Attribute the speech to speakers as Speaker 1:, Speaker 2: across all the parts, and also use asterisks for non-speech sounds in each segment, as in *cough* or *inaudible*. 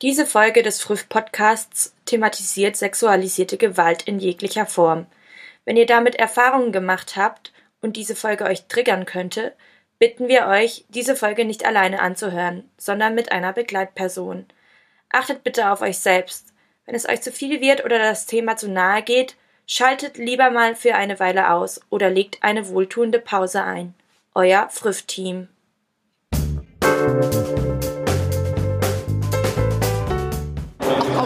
Speaker 1: Diese Folge des Früh-Podcasts thematisiert sexualisierte Gewalt in jeglicher Form. Wenn ihr damit Erfahrungen gemacht habt und diese Folge euch triggern könnte, bitten wir euch, diese Folge nicht alleine anzuhören, sondern mit einer Begleitperson. Achtet bitte auf euch selbst. Wenn es euch zu viel wird oder das Thema zu nahe geht, schaltet lieber mal für eine Weile aus oder legt eine wohltuende Pause ein. Euer Früff-Team.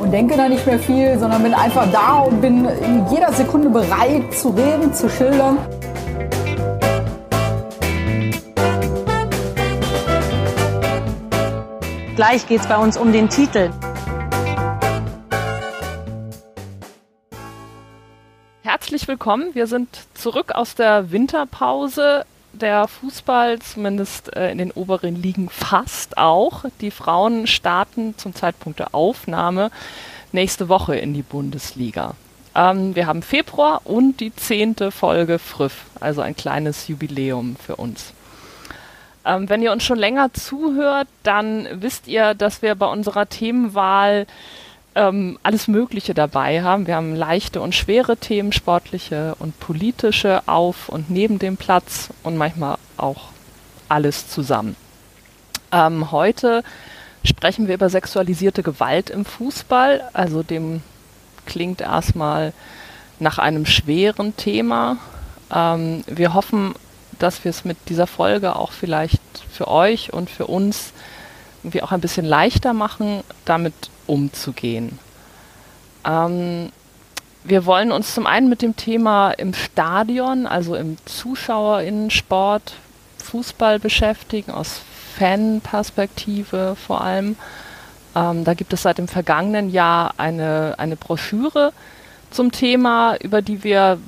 Speaker 2: und denke da nicht mehr viel, sondern bin einfach da und bin in jeder Sekunde bereit zu reden, zu schildern.
Speaker 3: Gleich geht es bei uns um den Titel.
Speaker 4: Herzlich willkommen. Wir sind zurück aus der Winterpause. Der Fußball, zumindest äh, in den oberen Ligen, fast auch. Die Frauen starten zum Zeitpunkt der Aufnahme nächste Woche in die Bundesliga. Ähm, wir haben Februar und die zehnte Folge Früff, also ein kleines Jubiläum für uns. Ähm, wenn ihr uns schon länger zuhört, dann wisst ihr, dass wir bei unserer Themenwahl ähm, alles Mögliche dabei haben. Wir haben leichte und schwere Themen, sportliche und politische auf und neben dem Platz und manchmal auch alles zusammen. Ähm, heute sprechen wir über sexualisierte Gewalt im Fußball. Also dem klingt erstmal nach einem schweren Thema. Ähm, wir hoffen dass wir es mit dieser Folge auch vielleicht für euch und für uns irgendwie auch ein bisschen leichter machen, damit umzugehen. Ähm, wir wollen uns zum einen mit dem Thema im Stadion, also im Zuschauerinnensport, Fußball beschäftigen, aus Fanperspektive vor allem. Ähm, da gibt es seit dem vergangenen Jahr eine, eine Broschüre zum Thema, über die wir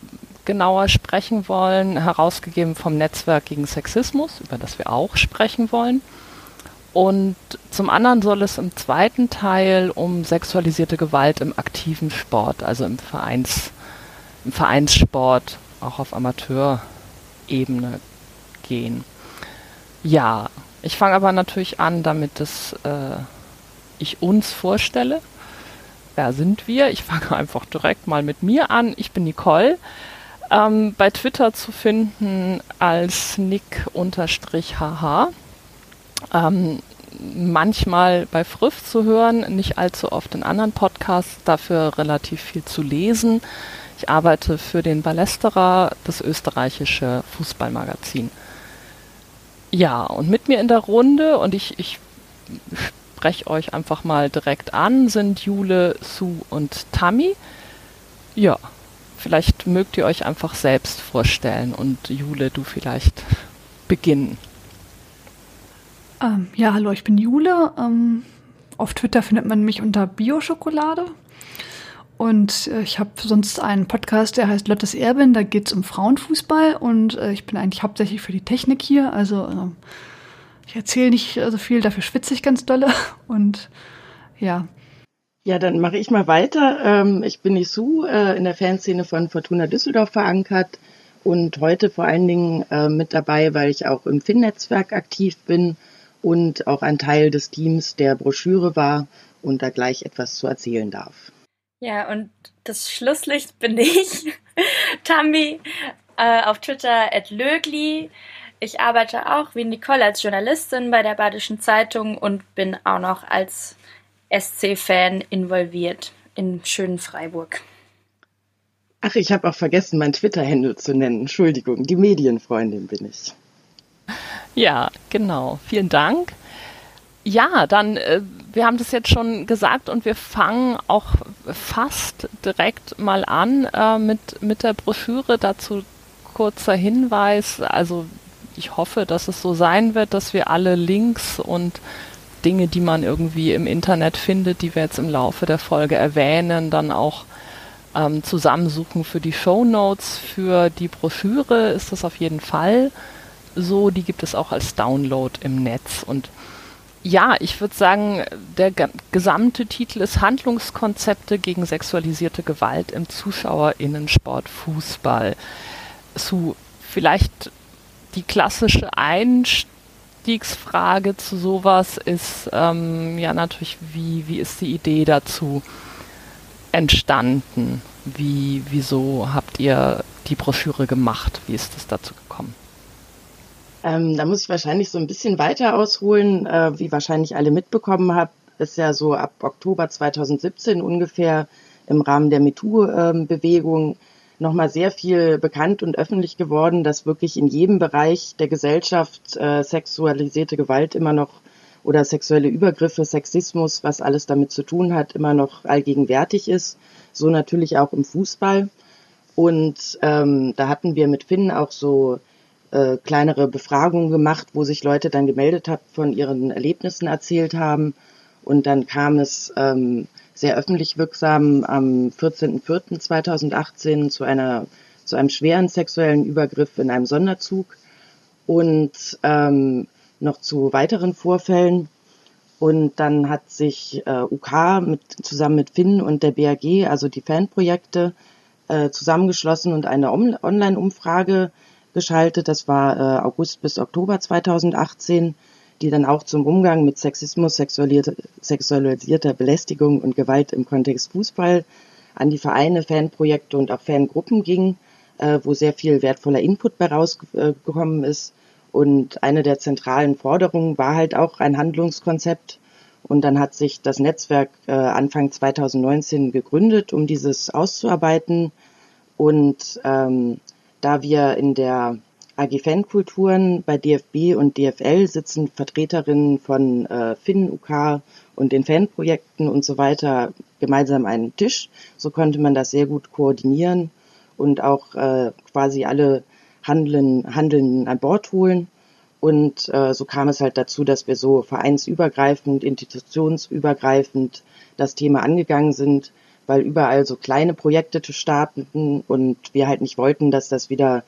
Speaker 4: genauer sprechen wollen, herausgegeben vom Netzwerk gegen Sexismus, über das wir auch sprechen wollen. Und zum anderen soll es im zweiten Teil um sexualisierte Gewalt im aktiven Sport, also im, Vereins, im Vereinssport, auch auf Amateurebene gehen. Ja, ich fange aber natürlich an, damit es, äh, ich uns vorstelle. Wer sind wir? Ich fange *laughs* einfach direkt mal mit mir an. Ich bin Nicole ähm, bei Twitter zu finden als nick-hh. Ähm, manchmal bei Früff zu hören, nicht allzu oft in anderen Podcasts, dafür relativ viel zu lesen. Ich arbeite für den Ballesterer, das österreichische Fußballmagazin. Ja, und mit mir in der Runde, und ich, ich spreche euch einfach mal direkt an, sind Jule, Sue und Tammy. Ja, Vielleicht mögt ihr euch einfach selbst vorstellen und Jule, du vielleicht beginnen.
Speaker 5: Ähm, ja, hallo, ich bin Jule. Ähm, auf Twitter findet man mich unter Bioschokolade. Und äh, ich habe sonst einen Podcast, der heißt Lottes Erbin, da geht es um Frauenfußball und äh, ich bin eigentlich hauptsächlich für die Technik hier. Also äh, ich erzähle nicht so viel, dafür schwitze ich ganz dolle. *laughs* Und ja,
Speaker 6: ja, dann mache ich mal weiter. Ähm, ich bin Isu, äh, in der Fanszene von Fortuna Düsseldorf verankert und heute vor allen Dingen äh, mit dabei, weil ich auch im FIN-Netzwerk aktiv bin und auch ein Teil des Teams der Broschüre war und da gleich etwas zu erzählen darf.
Speaker 1: Ja, und das Schlusslicht bin ich, *laughs* Tammy, äh, auf Twitter at Lögli. Ich arbeite auch wie Nicole als Journalistin bei der Badischen Zeitung und bin auch noch als SC-Fan involviert in schönen Freiburg.
Speaker 6: Ach, ich habe auch vergessen, mein Twitter-Handle zu nennen. Entschuldigung, die Medienfreundin bin ich.
Speaker 4: Ja, genau. Vielen Dank. Ja, dann, äh, wir haben das jetzt schon gesagt und wir fangen auch fast direkt mal an äh, mit, mit der Broschüre. Dazu kurzer Hinweis. Also ich hoffe, dass es so sein wird, dass wir alle Links und Dinge, die man irgendwie im Internet findet, die wir jetzt im Laufe der Folge erwähnen, dann auch ähm, zusammensuchen für die Show Notes, für die Broschüre ist das auf jeden Fall so. Die gibt es auch als Download im Netz. Und ja, ich würde sagen, der gesamte Titel ist Handlungskonzepte gegen sexualisierte Gewalt im Zuschauerinnensport Fußball. Zu vielleicht die klassische Einstiegsfrage zu sowas ist ähm, ja natürlich, wie, wie ist die Idee dazu entstanden? Wie, wieso habt ihr die Broschüre gemacht? Wie ist es dazu?
Speaker 6: Ähm, da muss ich wahrscheinlich so ein bisschen weiter ausholen. Äh, wie wahrscheinlich alle mitbekommen habt, ist ja so ab Oktober 2017 ungefähr im Rahmen der MeToo-Bewegung nochmal sehr viel bekannt und öffentlich geworden, dass wirklich in jedem Bereich der Gesellschaft äh, sexualisierte Gewalt immer noch oder sexuelle Übergriffe, Sexismus, was alles damit zu tun hat, immer noch allgegenwärtig ist. So natürlich auch im Fußball. Und ähm, da hatten wir mit Finn auch so äh, kleinere Befragungen gemacht, wo sich Leute dann gemeldet haben, von ihren Erlebnissen erzählt haben. Und dann kam es ähm, sehr öffentlich wirksam am 14.04.2018 zu einer zu einem schweren sexuellen Übergriff in einem Sonderzug und ähm, noch zu weiteren Vorfällen. Und dann hat sich äh, UK mit, zusammen mit Finn und der BAG, also die Fanprojekte, äh, zusammengeschlossen und eine Online-Umfrage geschaltet. Das war äh, August bis Oktober 2018, die dann auch zum Umgang mit Sexismus, sexualisierter Belästigung und Gewalt im Kontext Fußball an die Vereine, Fanprojekte und auch Fangruppen ging, äh, wo sehr viel wertvoller Input bei rausgekommen ist. Und eine der zentralen Forderungen war halt auch ein Handlungskonzept. Und dann hat sich das Netzwerk äh, Anfang 2019 gegründet, um dieses auszuarbeiten. Und ähm, da wir in der AG Fankulturen bei DFB und DFL sitzen Vertreterinnen von äh, Finn, UK und den Fanprojekten und so weiter gemeinsam einen Tisch. So konnte man das sehr gut koordinieren und auch äh, quasi alle Handeln, Handeln an Bord holen. Und äh, so kam es halt dazu, dass wir so vereinsübergreifend, institutionsübergreifend das Thema angegangen sind, weil überall so kleine Projekte starteten und wir halt nicht wollten, dass das wieder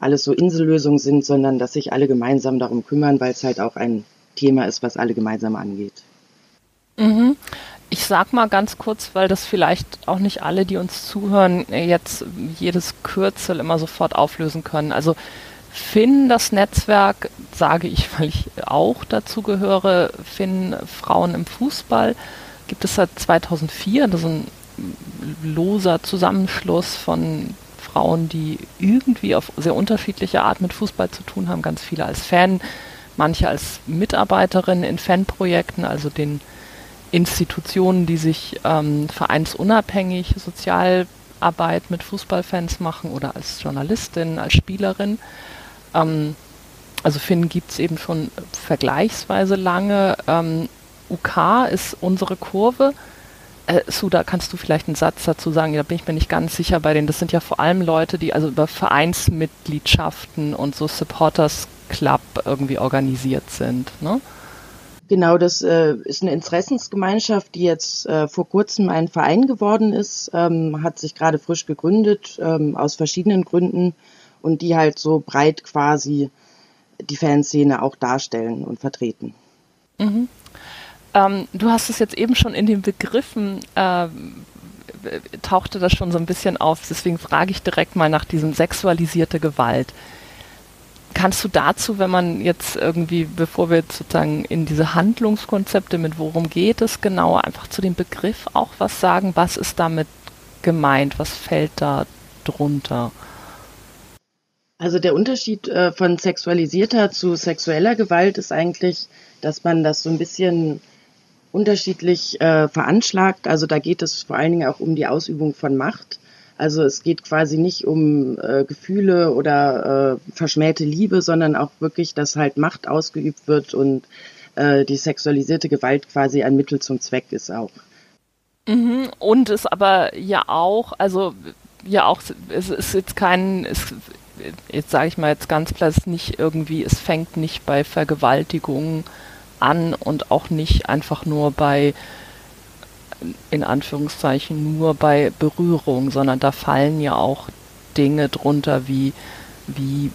Speaker 6: alles so Insellösungen sind, sondern dass sich alle gemeinsam darum kümmern, weil es halt auch ein Thema ist, was alle gemeinsam angeht.
Speaker 4: Mhm. Ich sag mal ganz kurz, weil das vielleicht auch nicht alle, die uns zuhören, jetzt jedes Kürzel immer sofort auflösen können. Also Finn, das Netzwerk, sage ich, *laughs* weil ich auch dazu gehöre, Finn Frauen im Fußball, gibt es seit 2004. Das ist ein loser Zusammenschluss von Frauen, die irgendwie auf sehr unterschiedliche Art mit Fußball zu tun haben. Ganz viele als Fan, manche als Mitarbeiterin in Fanprojekten, also den Institutionen, die sich ähm, vereinsunabhängig Sozialarbeit mit Fußballfans machen oder als Journalistin, als Spielerin. Ähm, also Finn gibt es eben schon vergleichsweise lange. Ähm, UK ist unsere Kurve. Äh, Suda, kannst du vielleicht einen Satz dazu sagen? Da bin ich mir nicht ganz sicher bei denen. Das sind ja vor allem Leute, die also über Vereinsmitgliedschaften und so Supporters Club irgendwie organisiert sind. Ne?
Speaker 6: Genau, das äh, ist eine Interessensgemeinschaft, die jetzt äh, vor kurzem ein Verein geworden ist, ähm, hat sich gerade frisch gegründet, ähm, aus verschiedenen Gründen und die halt so breit quasi die Fanszene auch darstellen und vertreten.
Speaker 4: Mhm. Ähm, du hast es jetzt eben schon in den Begriffen, äh, tauchte das schon so ein bisschen auf, deswegen frage ich direkt mal nach diesem sexualisierte Gewalt. Kannst du dazu, wenn man jetzt irgendwie, bevor wir sozusagen in diese Handlungskonzepte mit worum geht es genau, einfach zu dem Begriff auch was sagen? Was ist damit gemeint? Was fällt da drunter?
Speaker 6: Also der Unterschied äh, von sexualisierter zu sexueller Gewalt ist eigentlich, dass man das so ein bisschen unterschiedlich äh, veranschlagt. Also da geht es vor allen Dingen auch um die Ausübung von Macht. Also es geht quasi nicht um äh, Gefühle oder äh, verschmähte Liebe, sondern auch wirklich, dass halt Macht ausgeübt wird und äh, die sexualisierte Gewalt quasi ein Mittel zum Zweck ist auch.
Speaker 4: Mhm, und es aber ja auch, also ja auch, es ist jetzt kein, es, jetzt sage ich mal jetzt ganz es nicht irgendwie, es fängt nicht bei Vergewaltigungen an und auch nicht einfach nur bei in Anführungszeichen nur bei Berührung, sondern da fallen ja auch Dinge drunter wie, wie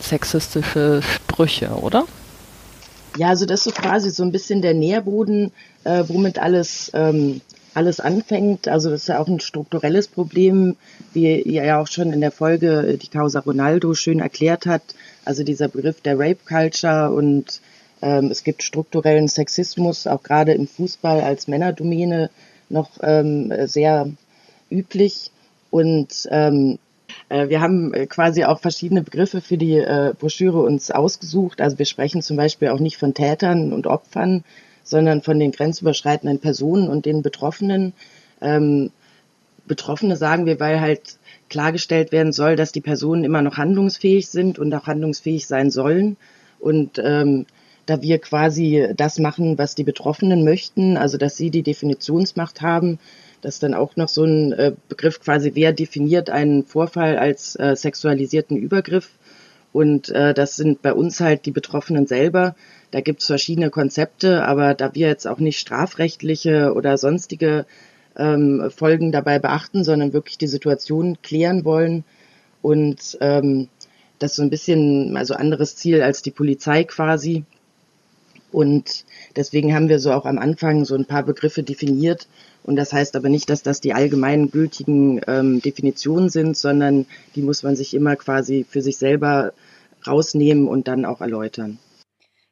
Speaker 4: sexistische Sprüche, oder?
Speaker 6: Ja, also das ist quasi so ein bisschen der Nährboden, äh, womit alles, ähm, alles anfängt. Also das ist ja auch ein strukturelles Problem, wie ihr ja auch schon in der Folge äh, die Causa Ronaldo schön erklärt hat. Also dieser Begriff der Rape Culture und es gibt strukturellen Sexismus, auch gerade im Fußball als Männerdomäne noch ähm, sehr üblich. Und ähm, äh, wir haben äh, quasi auch verschiedene Begriffe für die äh, Broschüre uns ausgesucht. Also wir sprechen zum Beispiel auch nicht von Tätern und Opfern, sondern von den grenzüberschreitenden Personen und den Betroffenen. Ähm, Betroffene sagen wir, weil halt klargestellt werden soll, dass die Personen immer noch handlungsfähig sind und auch handlungsfähig sein sollen. Und ähm, da wir quasi das machen, was die Betroffenen möchten, also dass sie die Definitionsmacht haben, das ist dann auch noch so ein äh, Begriff quasi, wer definiert einen Vorfall als äh, sexualisierten Übergriff. Und äh, das sind bei uns halt die Betroffenen selber. Da gibt es verschiedene Konzepte, aber da wir jetzt auch nicht strafrechtliche oder sonstige ähm, Folgen dabei beachten, sondern wirklich die Situation klären wollen und ähm, das so ein bisschen, also anderes Ziel als die Polizei quasi. Und deswegen haben wir so auch am Anfang so ein paar Begriffe definiert, und das heißt aber nicht, dass das die allgemein gültigen ähm, Definitionen sind, sondern die muss man sich immer quasi für sich selber rausnehmen und dann auch erläutern.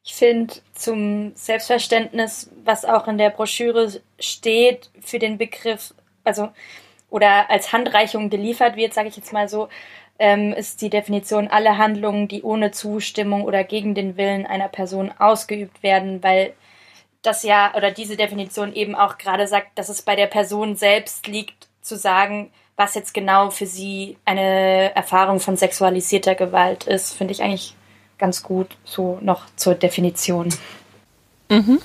Speaker 1: Ich finde zum Selbstverständnis, was auch in der Broschüre steht, für den Begriff, also oder als Handreichung geliefert wird, sage ich jetzt mal so, ähm, ist die Definition alle Handlungen, die ohne Zustimmung oder gegen den Willen einer Person ausgeübt werden, weil das ja oder diese Definition eben auch gerade sagt, dass es bei der Person selbst liegt, zu sagen, was jetzt genau für sie eine Erfahrung von sexualisierter Gewalt ist, finde ich eigentlich ganz gut so noch zur Definition.
Speaker 4: Mhm.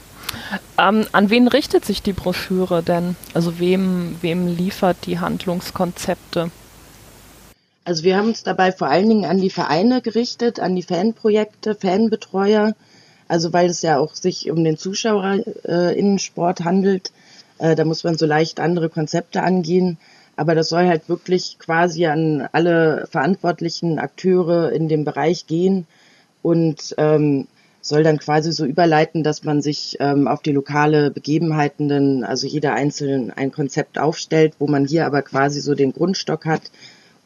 Speaker 4: Ähm, an wen richtet sich die Broschüre denn? Also wem, wem liefert die Handlungskonzepte?
Speaker 6: Also wir haben uns dabei vor allen Dingen an die Vereine gerichtet, an die Fanprojekte, Fanbetreuer, also weil es ja auch sich um den Zuschauerinnensport handelt, äh, da muss man so leicht andere Konzepte angehen. Aber das soll halt wirklich quasi an alle verantwortlichen Akteure in dem Bereich gehen und ähm, soll dann quasi so überleiten, dass man sich ähm, auf die lokale Begebenheiten dann, also jeder einzeln ein Konzept aufstellt, wo man hier aber quasi so den Grundstock hat,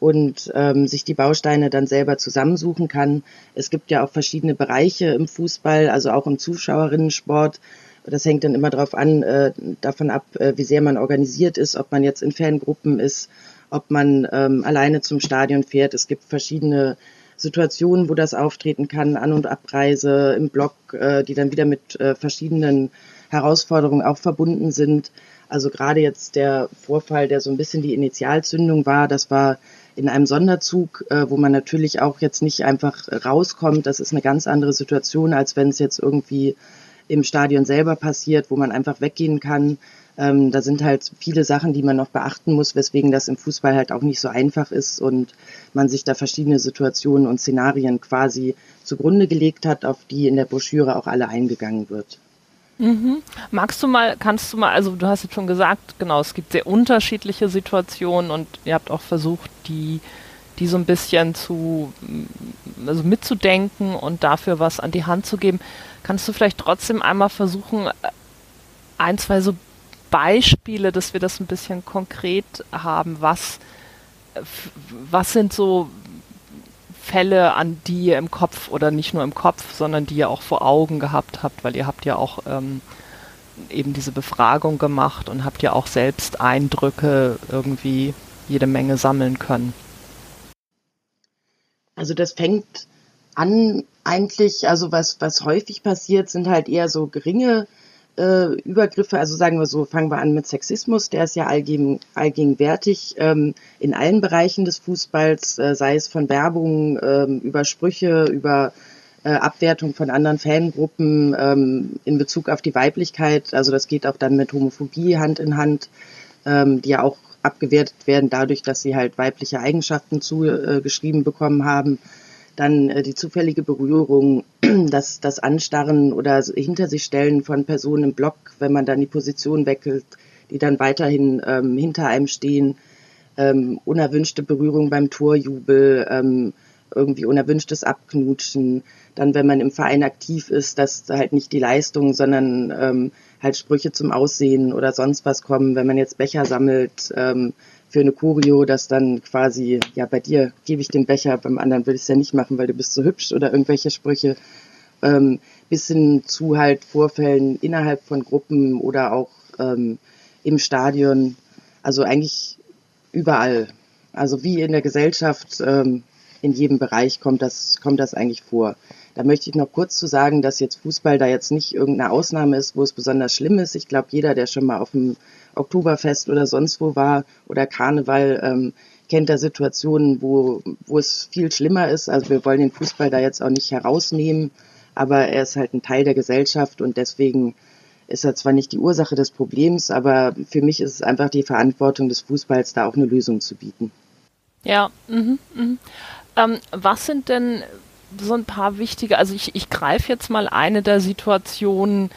Speaker 6: und ähm, sich die Bausteine dann selber zusammensuchen kann. Es gibt ja auch verschiedene Bereiche im Fußball, also auch im Zuschauerinnensport. Das hängt dann immer darauf an, äh, davon ab, äh, wie sehr man organisiert ist, ob man jetzt in Fangruppen ist, ob man ähm, alleine zum Stadion fährt. Es gibt verschiedene Situationen, wo das auftreten kann, An- und Abreise im Block, äh, die dann wieder mit äh, verschiedenen Herausforderungen auch verbunden sind. Also gerade jetzt der Vorfall, der so ein bisschen die Initialzündung war, das war in einem Sonderzug, äh, wo man natürlich auch jetzt nicht einfach rauskommt. Das ist eine ganz andere Situation, als wenn es jetzt irgendwie im Stadion selber passiert, wo man einfach weggehen kann. Ähm, da sind halt viele Sachen, die man noch beachten muss, weswegen das im Fußball halt auch nicht so einfach ist und man sich da verschiedene Situationen und Szenarien quasi zugrunde gelegt hat, auf die in der Broschüre auch alle eingegangen wird.
Speaker 4: Mhm. Magst du mal, kannst du mal, also du hast jetzt schon gesagt, genau, es gibt sehr unterschiedliche Situationen und ihr habt auch versucht, die, die so ein bisschen zu, mm, also mitzudenken und dafür was an die Hand zu geben. Kannst du vielleicht trotzdem einmal versuchen, äh, ein, zwei so Beispiele, dass wir das ein bisschen konkret haben, was, äh, was sind so Fälle, an die ihr im Kopf oder nicht nur im Kopf, sondern die ihr auch vor Augen gehabt habt, weil ihr habt ja auch ähm, eben diese Befragung gemacht und habt ja auch selbst Eindrücke irgendwie jede Menge sammeln können.
Speaker 6: Also das fängt an eigentlich, also was, was häufig passiert, sind halt eher so geringe äh, Übergriffe, also sagen wir so, fangen wir an mit Sexismus, der ist ja allgegen, allgegenwärtig ähm, in allen Bereichen des Fußballs, äh, sei es von Werbung, ähm, über Sprüche, über äh, Abwertung von anderen Fangruppen ähm, in Bezug auf die Weiblichkeit. Also das geht auch dann mit Homophobie Hand in Hand, ähm, die ja auch abgewertet werden dadurch, dass sie halt weibliche Eigenschaften zugeschrieben bekommen haben dann äh, die zufällige Berührung, *clears throat* das, das Anstarren oder hinter sich stellen von Personen im Block, wenn man dann die Position wechselt, die dann weiterhin ähm, hinter einem stehen, ähm, unerwünschte Berührung beim Torjubel, ähm, irgendwie unerwünschtes Abknutschen. Dann, wenn man im Verein aktiv ist, dass halt nicht die Leistung, sondern ähm, halt Sprüche zum Aussehen oder sonst was kommen. Wenn man jetzt Becher sammelt ähm, für eine Choreo, dass dann quasi, ja, bei dir gebe ich den Becher, beim anderen würde ich es ja nicht machen, weil du bist so hübsch oder irgendwelche Sprüche. Ähm, bis hin zu halt Vorfällen innerhalb von Gruppen oder auch ähm, im Stadion. Also eigentlich überall. Also wie in der Gesellschaft, ähm, in jedem Bereich kommt das, kommt das eigentlich vor. Da möchte ich noch kurz zu sagen, dass jetzt Fußball da jetzt nicht irgendeine Ausnahme ist, wo es besonders schlimm ist. Ich glaube, jeder, der schon mal auf dem Oktoberfest oder sonst wo war oder Karneval, ähm, kennt da Situationen, wo, wo es viel schlimmer ist. Also wir wollen den Fußball da jetzt auch nicht herausnehmen, aber er ist halt ein Teil der Gesellschaft und deswegen ist er zwar nicht die Ursache des Problems, aber für mich ist es einfach die Verantwortung des Fußballs, da auch eine Lösung zu bieten.
Speaker 4: Ja, mhm, mhm. Ähm, was sind denn so ein paar wichtige, also ich, ich greife jetzt mal eine der Situationen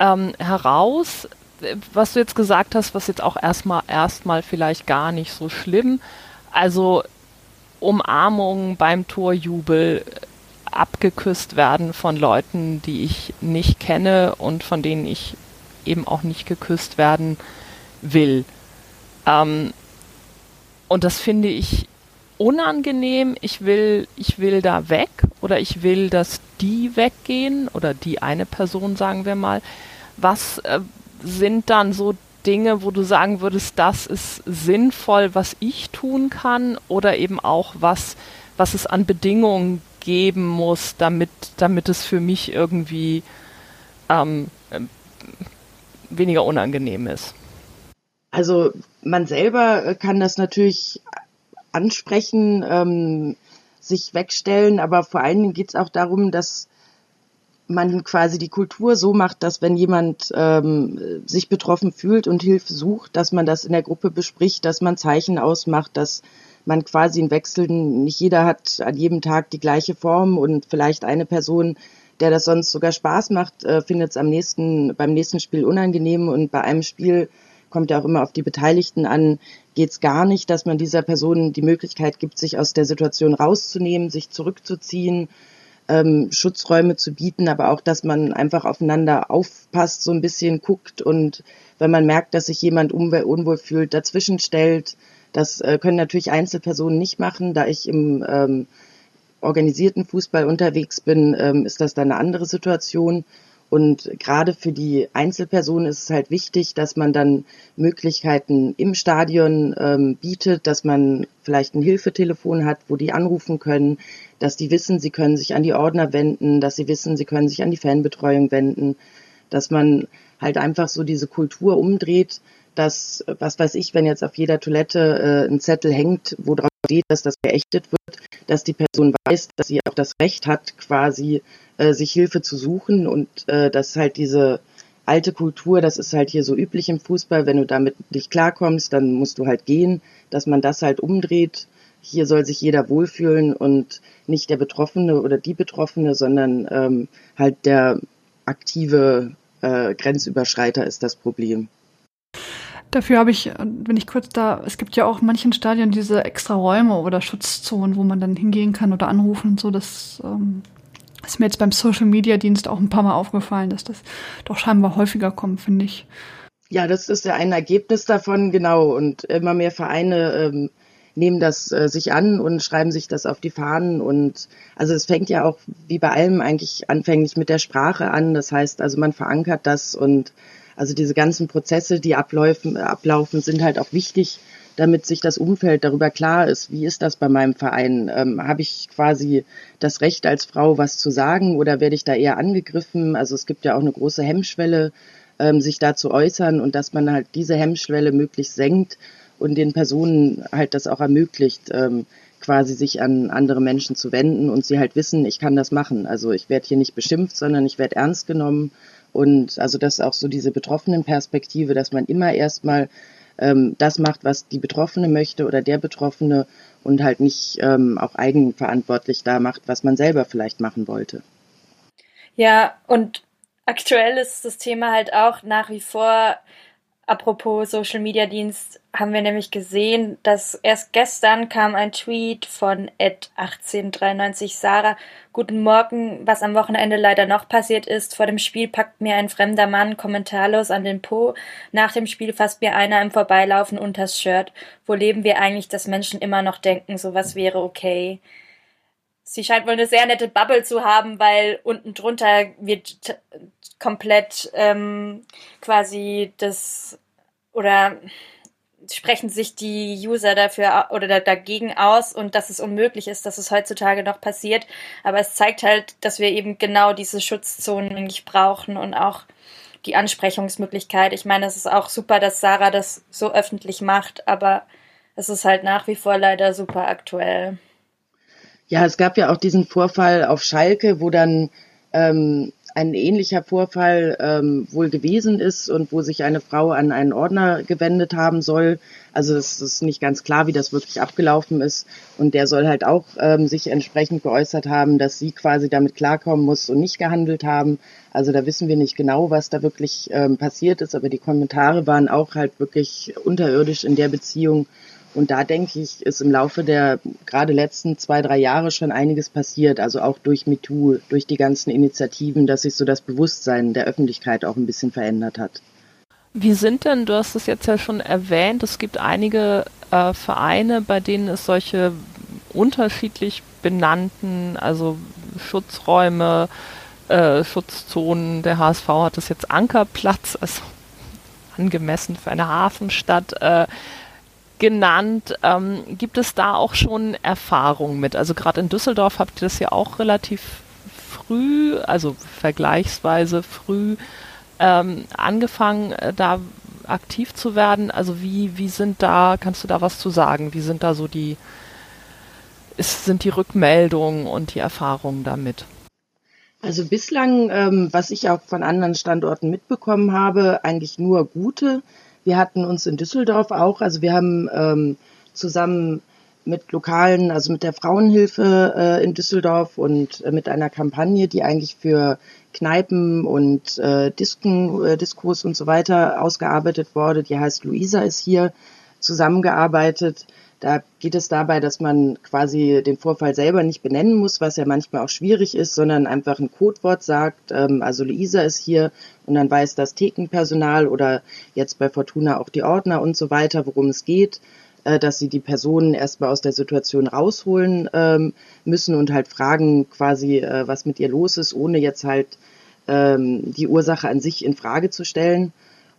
Speaker 4: ähm, heraus, was du jetzt gesagt hast, was jetzt auch erstmal erstmal vielleicht gar nicht so schlimm. Also Umarmungen beim Torjubel abgeküsst werden von Leuten, die ich nicht kenne und von denen ich eben auch nicht geküsst werden will. Ähm, und das finde ich unangenehm. Ich will, ich will da weg oder ich will, dass die weggehen oder die eine Person, sagen wir mal. Was äh, sind dann so Dinge, wo du sagen würdest, das ist sinnvoll, was ich tun kann oder eben auch was, was es an Bedingungen geben muss, damit, damit es für mich irgendwie ähm, weniger unangenehm ist.
Speaker 6: Also man selber kann das natürlich ansprechen, ähm, sich wegstellen, aber vor allen Dingen geht es auch darum, dass man quasi die Kultur so macht, dass wenn jemand ähm, sich betroffen fühlt und Hilfe sucht, dass man das in der Gruppe bespricht, dass man Zeichen ausmacht, dass man quasi einen Wechsel, nicht jeder hat an jedem Tag die gleiche Form und vielleicht eine Person, der das sonst sogar Spaß macht, äh, findet es am nächsten, beim nächsten Spiel unangenehm und bei einem Spiel kommt ja auch immer auf die Beteiligten an, geht es gar nicht, dass man dieser Person die Möglichkeit gibt, sich aus der Situation rauszunehmen, sich zurückzuziehen, ähm, Schutzräume zu bieten, aber auch, dass man einfach aufeinander aufpasst, so ein bisschen guckt und wenn man merkt, dass sich jemand unwohl fühlt, dazwischen stellt, das äh, können natürlich Einzelpersonen nicht machen. Da ich im ähm, organisierten Fußball unterwegs bin, ähm, ist das dann eine andere Situation. Und gerade für die Einzelpersonen ist es halt wichtig, dass man dann Möglichkeiten im Stadion ähm, bietet, dass man vielleicht ein Hilfetelefon hat, wo die anrufen können, dass die wissen, sie können sich an die Ordner wenden, dass sie wissen, sie können sich an die Fanbetreuung wenden, dass man halt einfach so diese Kultur umdreht, dass, was weiß ich, wenn jetzt auf jeder Toilette äh, ein Zettel hängt, wo drauf steht, dass das geächtet wird, dass die Person weiß, dass sie auch das Recht hat, quasi äh, sich Hilfe zu suchen und äh, dass halt diese alte Kultur, das ist halt hier so üblich im Fußball, wenn du damit nicht klarkommst, dann musst du halt gehen, dass man das halt umdreht. Hier soll sich jeder wohlfühlen und nicht der Betroffene oder die Betroffene, sondern ähm, halt der aktive äh, Grenzüberschreiter ist das Problem.
Speaker 5: Dafür habe ich, wenn ich kurz da, es gibt ja auch in manchen Stadien diese extra Räume oder Schutzzonen, wo man dann hingehen kann oder anrufen und so. Das ähm, ist mir jetzt beim Social Media Dienst auch ein paar Mal aufgefallen, dass das doch scheinbar häufiger kommt, finde ich.
Speaker 6: Ja, das ist ja ein Ergebnis davon, genau. Und immer mehr Vereine ähm, nehmen das äh, sich an und schreiben sich das auf die Fahnen. Und also es fängt ja auch wie bei allem eigentlich anfänglich mit der Sprache an. Das heißt, also man verankert das und also diese ganzen Prozesse, die ablaufen, ablaufen sind halt auch wichtig, damit sich das Umfeld darüber klar ist, wie ist das bei meinem Verein? Ähm, Habe ich quasi das Recht als Frau was zu sagen oder werde ich da eher angegriffen? Also es gibt ja auch eine große Hemmschwelle, ähm, sich da zu äußern und dass man halt diese Hemmschwelle möglichst senkt und den Personen halt das auch ermöglicht, ähm, quasi sich an andere Menschen zu wenden und sie halt wissen, ich kann das machen. Also ich werde hier nicht beschimpft, sondern ich werde ernst genommen und also das ist auch so diese betroffenen Perspektive, dass man immer erstmal ähm, das macht, was die Betroffene möchte oder der Betroffene und halt nicht ähm, auch eigenverantwortlich da macht, was man selber vielleicht machen wollte.
Speaker 1: Ja, und aktuell ist das Thema halt auch nach wie vor Apropos Social Media Dienst haben wir nämlich gesehen, dass erst gestern kam ein Tweet von Ed 1893 Sarah. Guten Morgen, was am Wochenende leider noch passiert ist. Vor dem Spiel packt mir ein fremder Mann kommentarlos an den Po. Nach dem Spiel fasst mir einer im Vorbeilaufen unters Shirt. Wo leben wir eigentlich, dass Menschen immer noch denken, sowas wäre okay? Sie scheint wohl eine sehr nette Bubble zu haben, weil unten drunter wird komplett ähm, quasi das oder sprechen sich die User dafür oder dagegen aus und dass es unmöglich ist, dass es heutzutage noch passiert. Aber es zeigt halt, dass wir eben genau diese Schutzzonen nicht brauchen und auch die Ansprechungsmöglichkeit. Ich meine, es ist auch super, dass Sarah das so öffentlich macht, aber es ist halt nach wie vor leider super aktuell.
Speaker 6: Ja, es gab ja auch diesen Vorfall auf Schalke, wo dann ähm, ein ähnlicher Vorfall ähm, wohl gewesen ist und wo sich eine Frau an einen Ordner gewendet haben soll. Also es ist nicht ganz klar, wie das wirklich abgelaufen ist. Und der soll halt auch ähm, sich entsprechend geäußert haben, dass sie quasi damit klarkommen muss und nicht gehandelt haben. Also da wissen wir nicht genau, was da wirklich ähm, passiert ist, aber die Kommentare waren auch halt wirklich unterirdisch in der Beziehung. Und da denke ich, ist im Laufe der gerade letzten zwei, drei Jahre schon einiges passiert. Also auch durch MeToo, durch die ganzen Initiativen, dass sich so das Bewusstsein der Öffentlichkeit auch ein bisschen verändert hat.
Speaker 4: Wie sind denn, du hast es jetzt ja schon erwähnt, es gibt einige äh, Vereine, bei denen es solche unterschiedlich benannten, also Schutzräume, äh, Schutzzonen, der HSV hat das jetzt Ankerplatz, also *laughs* angemessen für eine Hafenstadt, äh, genannt. Ähm, gibt es da auch schon Erfahrungen mit? Also gerade in Düsseldorf habt ihr das ja auch relativ früh, also vergleichsweise früh ähm, angefangen, äh, da aktiv zu werden. Also wie, wie sind da, kannst du da was zu sagen? Wie sind da so die, ist, sind die Rückmeldungen und die Erfahrungen damit?
Speaker 6: Also bislang, ähm, was ich auch von anderen Standorten mitbekommen habe, eigentlich nur gute. Wir hatten uns in Düsseldorf auch, also wir haben ähm, zusammen mit lokalen, also mit der Frauenhilfe äh, in Düsseldorf und äh, mit einer Kampagne, die eigentlich für Kneipen und äh, Disken, äh, Diskurs und so weiter ausgearbeitet wurde. Die heißt Luisa ist hier zusammengearbeitet. Da geht es dabei, dass man quasi den Vorfall selber nicht benennen muss, was ja manchmal auch schwierig ist, sondern einfach ein Codewort sagt, ähm, also Luisa ist hier und dann weiß das Thekenpersonal oder jetzt bei Fortuna auch die Ordner und so weiter, worum es geht, äh, dass sie die Personen erstmal aus der Situation rausholen ähm, müssen und halt fragen quasi, äh, was mit ihr los ist, ohne jetzt halt ähm, die Ursache an sich in Frage zu stellen.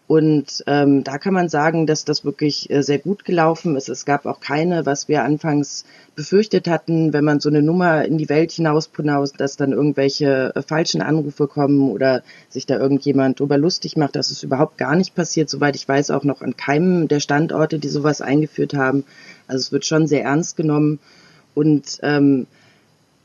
Speaker 6: Und ähm, da kann man sagen, dass das wirklich äh, sehr gut gelaufen ist. Es gab auch keine, was wir anfangs befürchtet hatten, wenn man so eine Nummer in die Welt hinauspunaust, dass dann irgendwelche äh, falschen Anrufe kommen oder sich da irgendjemand drüber lustig macht. Das ist überhaupt gar nicht passiert, soweit ich weiß, auch noch an keinem der Standorte, die sowas eingeführt haben. Also es wird schon sehr ernst genommen. Und ähm,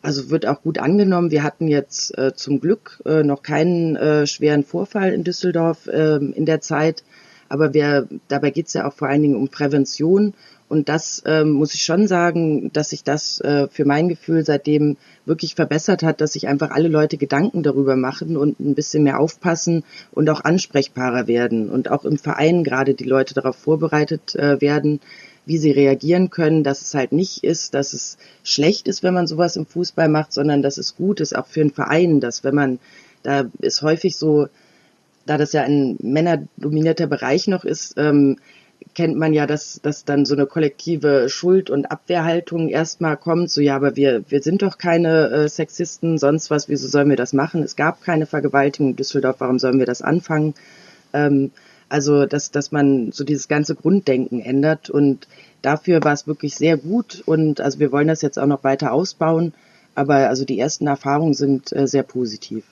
Speaker 6: also wird auch gut angenommen. Wir hatten jetzt äh, zum Glück äh, noch keinen äh, schweren Vorfall in Düsseldorf äh, in der Zeit. Aber wir, dabei geht es ja auch vor allen Dingen um Prävention. Und das ähm, muss ich schon sagen, dass sich das äh, für mein Gefühl seitdem wirklich verbessert hat, dass sich einfach alle Leute Gedanken darüber machen und ein bisschen mehr aufpassen und auch ansprechbarer werden. Und auch im Verein gerade die Leute darauf vorbereitet äh, werden, wie sie reagieren können, dass es halt nicht ist, dass es schlecht ist, wenn man sowas im Fußball macht, sondern dass es gut ist, auch für einen Verein, dass wenn man, da ist häufig so, da das ja ein männerdominierter Bereich noch ist, ähm, kennt man ja, dass, dass dann so eine kollektive Schuld- und Abwehrhaltung erstmal kommt, so ja, aber wir, wir sind doch keine äh, Sexisten, sonst was, wieso sollen wir das machen? Es gab keine Vergewaltigung in Düsseldorf, warum sollen wir das anfangen? Ähm, also, dass, dass man so dieses ganze Grunddenken ändert und dafür war es wirklich sehr gut und also wir wollen das jetzt auch noch weiter ausbauen, aber also die ersten Erfahrungen sind äh, sehr positiv.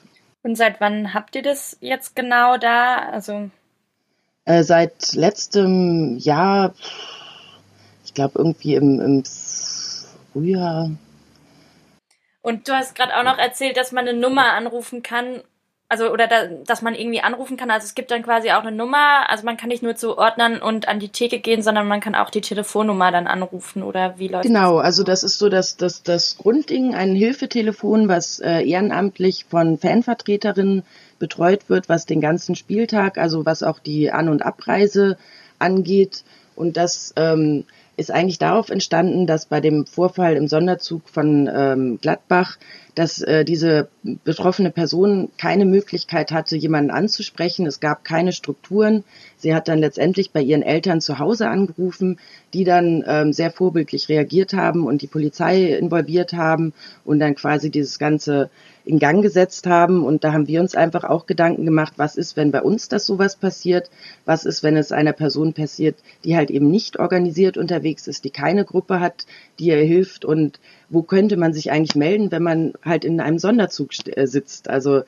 Speaker 1: Und seit wann habt ihr das jetzt genau da? Also
Speaker 6: äh, seit letztem Jahr, ich glaube irgendwie im, im Frühjahr.
Speaker 1: Und du hast gerade auch noch erzählt, dass man eine Nummer anrufen kann, also oder da, dass man irgendwie anrufen kann. Also es gibt dann quasi auch eine Nummer. Also man kann nicht nur zu Ordnern und an die Theke gehen, sondern man kann auch die Telefonnummer dann anrufen oder wie läuft
Speaker 6: Genau, das? also das ist so das, das, das Grundding, ein Hilfetelefon, was äh, ehrenamtlich von Fanvertreterinnen betreut wird, was den ganzen Spieltag, also was auch die An- und Abreise angeht. Und das ähm, ist eigentlich darauf entstanden, dass bei dem Vorfall im Sonderzug von ähm, Gladbach dass äh, diese betroffene Person keine Möglichkeit hatte, jemanden anzusprechen. Es gab keine Strukturen. Sie hat dann letztendlich bei ihren Eltern zu Hause angerufen, die dann ähm, sehr vorbildlich reagiert haben und die Polizei involviert haben und dann quasi dieses Ganze in Gang gesetzt haben. Und da haben wir uns einfach auch Gedanken gemacht, was ist, wenn bei uns das sowas passiert? Was ist, wenn es einer Person passiert, die halt eben nicht organisiert unterwegs ist, die keine Gruppe hat, die ihr hilft und wo könnte man sich eigentlich melden, wenn man halt in einem Sonderzug äh, sitzt? Also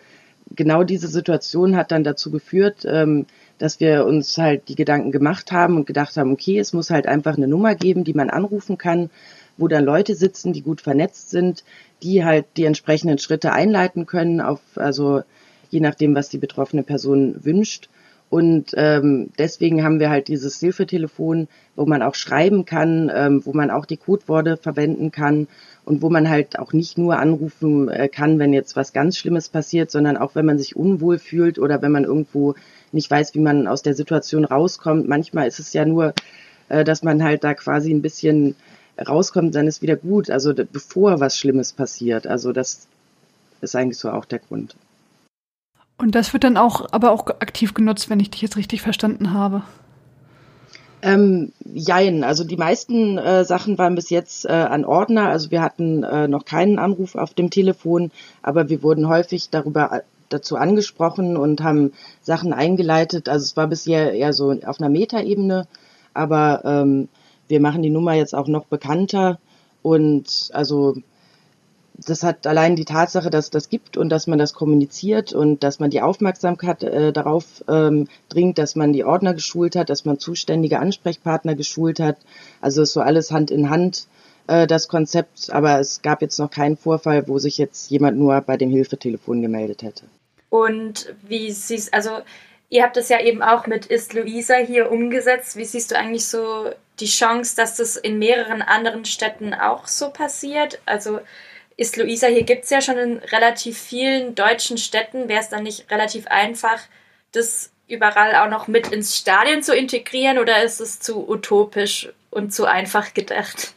Speaker 6: genau diese Situation hat dann dazu geführt, ähm, dass wir uns halt die Gedanken gemacht haben und gedacht haben, okay, es muss halt einfach eine Nummer geben, die man anrufen kann, wo dann Leute sitzen, die gut vernetzt sind, die halt die entsprechenden Schritte einleiten können, auf, also je nachdem, was die betroffene Person wünscht. Und ähm, deswegen haben wir halt dieses Hilfetelefon, wo man auch schreiben kann, ähm, wo man auch die Codeworte verwenden kann und wo man halt auch nicht nur anrufen äh, kann, wenn jetzt was ganz Schlimmes passiert, sondern auch wenn man sich unwohl fühlt oder wenn man irgendwo nicht weiß, wie man aus der Situation rauskommt. Manchmal ist es ja nur, äh, dass man halt da quasi ein bisschen rauskommt, dann ist wieder gut. Also bevor was Schlimmes passiert. Also das ist eigentlich so auch der Grund.
Speaker 5: Und das wird dann auch, aber auch aktiv genutzt, wenn ich dich jetzt richtig verstanden habe.
Speaker 6: Ähm, jein, also die meisten äh, Sachen waren bis jetzt äh, an Ordner. Also wir hatten äh, noch keinen Anruf auf dem Telefon, aber wir wurden häufig darüber dazu angesprochen und haben Sachen eingeleitet. Also es war bisher eher so auf einer Metaebene, aber ähm, wir machen die Nummer jetzt auch noch bekannter und also das hat allein die Tatsache, dass das gibt und dass man das kommuniziert und dass man die Aufmerksamkeit äh, darauf ähm, dringt, dass man die Ordner geschult hat, dass man zuständige Ansprechpartner geschult hat. Also ist so alles Hand in Hand äh, das Konzept, aber es gab jetzt noch keinen Vorfall, wo sich jetzt jemand nur bei dem Hilfetelefon gemeldet hätte.
Speaker 1: Und wie siehst also ihr habt es ja eben auch mit Ist Luisa hier umgesetzt. Wie siehst du eigentlich so die Chance, dass das in mehreren anderen Städten auch so passiert? Also ist Luisa, hier gibt es ja schon in relativ vielen deutschen Städten. Wäre es dann nicht relativ einfach, das überall auch noch mit ins Stadion zu integrieren oder ist es zu utopisch und zu einfach gedacht?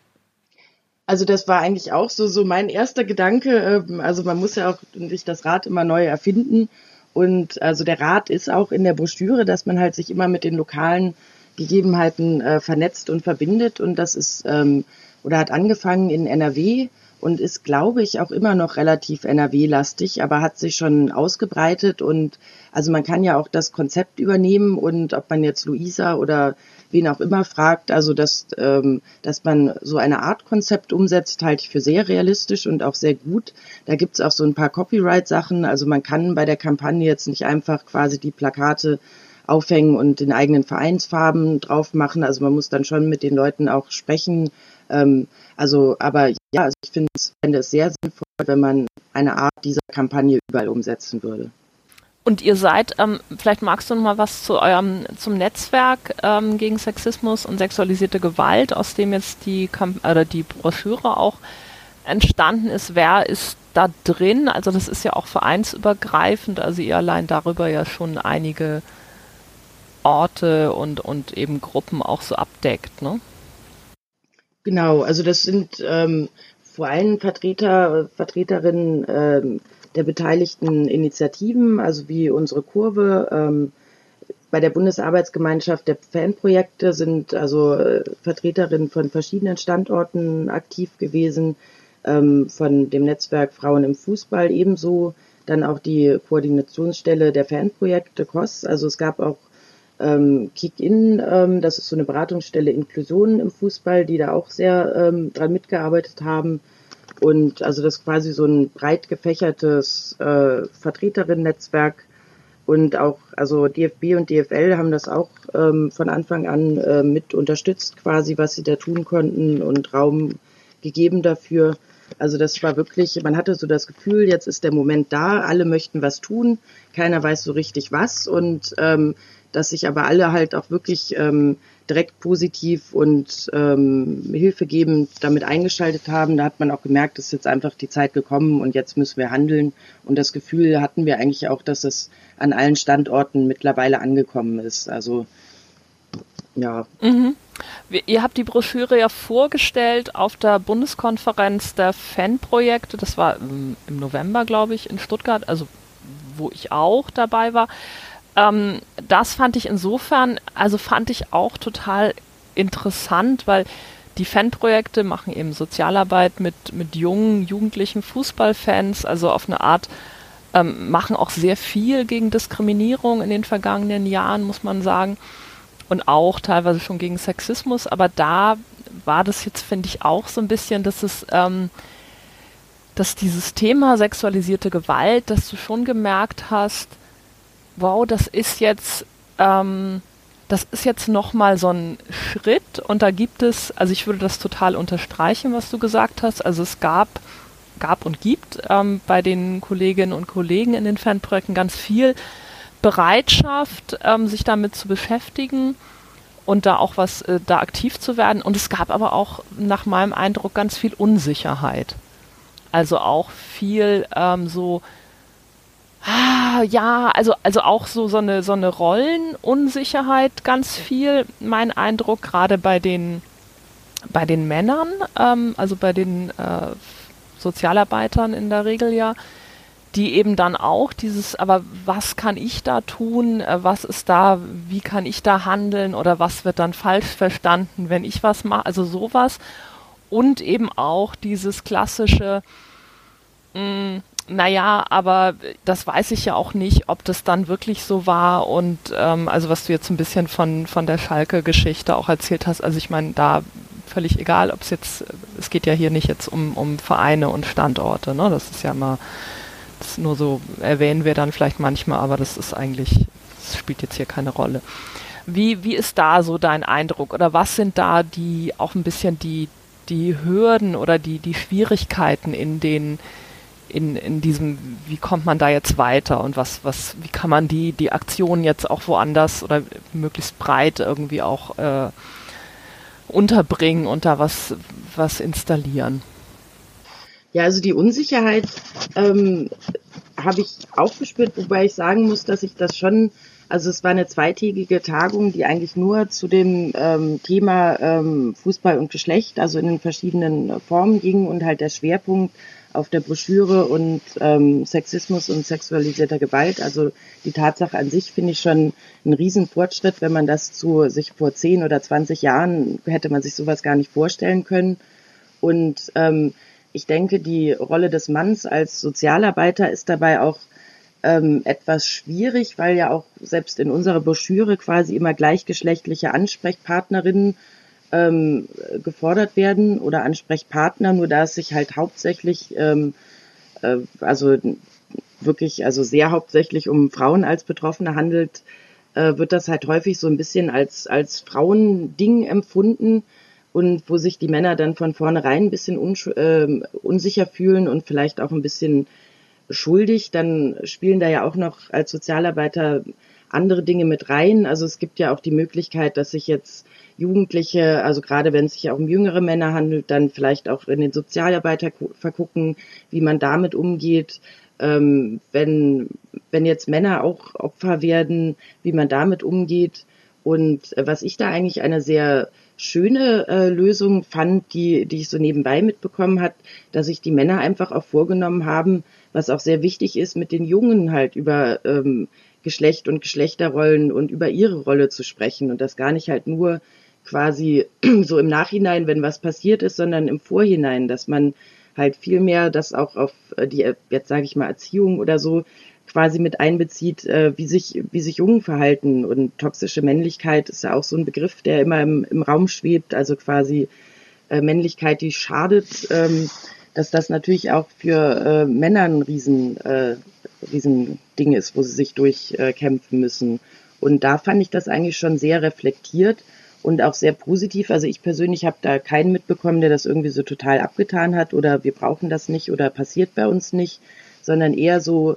Speaker 6: Also das war eigentlich auch so, so mein erster Gedanke. Ähm, also man muss ja auch sich das Rad immer neu erfinden. Und also der Rat ist auch in der Broschüre, dass man halt sich immer mit den lokalen Gegebenheiten äh, vernetzt und verbindet. Und das ist ähm, oder hat angefangen in NRW und ist, glaube ich, auch immer noch relativ NRW-lastig, aber hat sich schon ausgebreitet und also man kann ja auch das Konzept übernehmen und ob man jetzt Luisa oder wen auch immer fragt, also dass, ähm, dass man so eine Art Konzept umsetzt, halte ich für sehr realistisch und auch sehr gut. Da gibt's auch so ein paar Copyright-Sachen, also man kann bei der Kampagne jetzt nicht einfach quasi die Plakate aufhängen und den eigenen Vereinsfarben drauf machen. Also man muss dann schon mit den Leuten auch sprechen. Ähm, also, aber ja, also ich finde es, sehr sinnvoll, wenn man eine Art dieser Kampagne überall umsetzen würde.
Speaker 4: Und ihr seid, ähm, vielleicht magst du noch mal was zu eurem, zum Netzwerk ähm, gegen Sexismus und sexualisierte Gewalt, aus dem jetzt die, Kamp oder die Broschüre auch entstanden ist. Wer ist da drin? Also das ist ja auch vereinsübergreifend, also ihr allein darüber ja schon einige Orte und, und eben Gruppen auch so abdeckt, ne?
Speaker 6: Genau, also das sind ähm, vor allem Vertreter, Vertreterinnen ähm, der beteiligten Initiativen, also wie unsere Kurve. Ähm, bei der Bundesarbeitsgemeinschaft der Fanprojekte sind also äh, Vertreterinnen von verschiedenen Standorten aktiv gewesen, ähm, von dem Netzwerk Frauen im Fußball ebenso, dann auch die Koordinationsstelle der Fanprojekte COS. Also es gab auch ähm, Kick-In, ähm, das ist so eine Beratungsstelle Inklusion im Fußball, die da auch sehr ähm, dran mitgearbeitet haben. Und also das ist quasi so ein breit gefächertes äh, Vertreterinnen-Netzwerk. Und auch, also DFB und DFL haben das auch ähm, von Anfang an äh, mit unterstützt, quasi, was sie da tun konnten und Raum gegeben dafür. Also das war wirklich, man hatte so das Gefühl, jetzt ist der Moment da, alle möchten was tun, keiner weiß so richtig was und ähm, dass sich aber alle halt auch wirklich ähm, direkt positiv und ähm, hilfegebend damit eingeschaltet haben. Da hat man auch gemerkt, ist jetzt einfach die Zeit gekommen und jetzt müssen wir handeln. Und das Gefühl hatten wir eigentlich auch, dass es an allen Standorten mittlerweile angekommen ist. Also ja.
Speaker 4: Mhm. Ihr habt die Broschüre ja vorgestellt auf der Bundeskonferenz der Fanprojekte. Das war im November, glaube ich, in Stuttgart, also wo ich auch dabei war. Ähm, das fand ich insofern, also fand ich auch total interessant, weil die Fanprojekte machen eben Sozialarbeit mit, mit jungen, jugendlichen Fußballfans, also auf eine Art, ähm, machen auch sehr viel gegen Diskriminierung in den vergangenen Jahren, muss man sagen. Und auch teilweise schon gegen Sexismus. Aber da war das jetzt, finde ich, auch so ein bisschen, dass es, ähm, dass dieses Thema sexualisierte Gewalt, dass du schon gemerkt hast, wow, das ist jetzt, ähm, das ist jetzt nochmal so ein Schritt und da gibt es, also ich würde das total unterstreichen, was du gesagt hast. Also es gab, gab und gibt ähm, bei den Kolleginnen und Kollegen in den Fanprojekten ganz viel Bereitschaft, ähm, sich damit zu beschäftigen und da auch was, äh, da aktiv zu werden. Und es gab aber auch nach meinem Eindruck ganz viel Unsicherheit. Also auch viel ähm, so, Ah, ja, also, also auch so, so eine, so eine Rollenunsicherheit ganz viel, mein Eindruck, gerade bei den, bei den Männern, ähm, also bei den äh, Sozialarbeitern in der Regel ja, die eben dann auch dieses, aber was kann ich da tun, äh, was ist da, wie kann ich da handeln? Oder was wird dann falsch verstanden, wenn ich was mache, also sowas. Und eben auch dieses klassische, mh, mm, naja, aber das weiß ich ja auch nicht, ob das dann wirklich so war. Und ähm, also was du jetzt ein bisschen von, von der Schalke-Geschichte auch erzählt hast, also ich meine, da völlig egal, ob es jetzt, es geht ja hier nicht jetzt um, um Vereine und Standorte, ne? Das ist ja immer, das nur so erwähnen wir dann vielleicht manchmal, aber das ist eigentlich, das spielt jetzt hier keine Rolle. Wie, wie ist da so dein Eindruck? Oder was sind da die auch ein bisschen die, die Hürden oder die, die Schwierigkeiten in den in, in diesem, wie kommt man da jetzt weiter und was, was, wie kann man die, die Aktion jetzt auch woanders oder möglichst breit irgendwie auch äh, unterbringen und da was, was installieren?
Speaker 6: Ja, also die Unsicherheit ähm, habe ich auch gespürt, wobei ich sagen muss, dass ich das schon, also es war eine zweitägige Tagung, die eigentlich nur zu dem ähm, Thema ähm, Fußball und Geschlecht, also in den verschiedenen Formen ging und halt der Schwerpunkt auf der Broschüre und ähm, Sexismus und sexualisierter Gewalt. Also die Tatsache an sich finde ich schon ein Riesenfortschritt, wenn man das zu sich vor 10 oder 20 Jahren hätte man sich sowas gar nicht vorstellen können. Und ähm, ich denke, die Rolle des Manns als Sozialarbeiter ist dabei auch ähm, etwas schwierig, weil ja auch selbst in unserer Broschüre quasi immer gleichgeschlechtliche Ansprechpartnerinnen ähm, gefordert werden oder Ansprechpartner, nur da es sich halt hauptsächlich, ähm, äh, also wirklich, also sehr hauptsächlich um Frauen als Betroffene handelt, äh, wird das halt häufig so ein bisschen als, als Frauending empfunden und wo sich die Männer dann von vornherein ein bisschen äh, unsicher fühlen und vielleicht auch ein bisschen schuldig, dann spielen da ja auch noch als Sozialarbeiter andere Dinge mit rein. Also es gibt ja auch die Möglichkeit, dass sich jetzt Jugendliche, also gerade wenn es sich auch um jüngere Männer handelt, dann vielleicht auch in den Sozialarbeiter vergucken, wie man damit umgeht. Ähm, wenn, wenn jetzt Männer auch Opfer werden, wie man damit umgeht. Und äh, was ich da eigentlich eine sehr schöne äh, Lösung fand, die, die ich so nebenbei mitbekommen hat, dass sich die Männer einfach auch vorgenommen haben, was auch sehr wichtig ist, mit den Jungen halt über ähm, Geschlecht und Geschlechterrollen und über ihre Rolle zu sprechen und das gar nicht halt nur quasi *clears throat* so im Nachhinein, wenn was passiert ist, sondern im Vorhinein, dass man halt viel mehr das auch auf äh, die, jetzt sage ich mal, Erziehung oder so quasi mit einbezieht, äh, wie sich, wie sich Jungen verhalten. Und toxische Männlichkeit ist ja auch so ein Begriff, der immer im, im Raum schwebt, also quasi äh, Männlichkeit, die schadet, ähm, dass das natürlich auch für äh, Männer ein riesen, äh, riesen ist, wo sie sich durchkämpfen müssen. Und da fand ich das eigentlich schon sehr reflektiert und auch sehr positiv. Also ich persönlich habe da keinen mitbekommen, der das irgendwie so total abgetan hat oder wir brauchen das nicht oder passiert bei uns nicht, sondern eher so,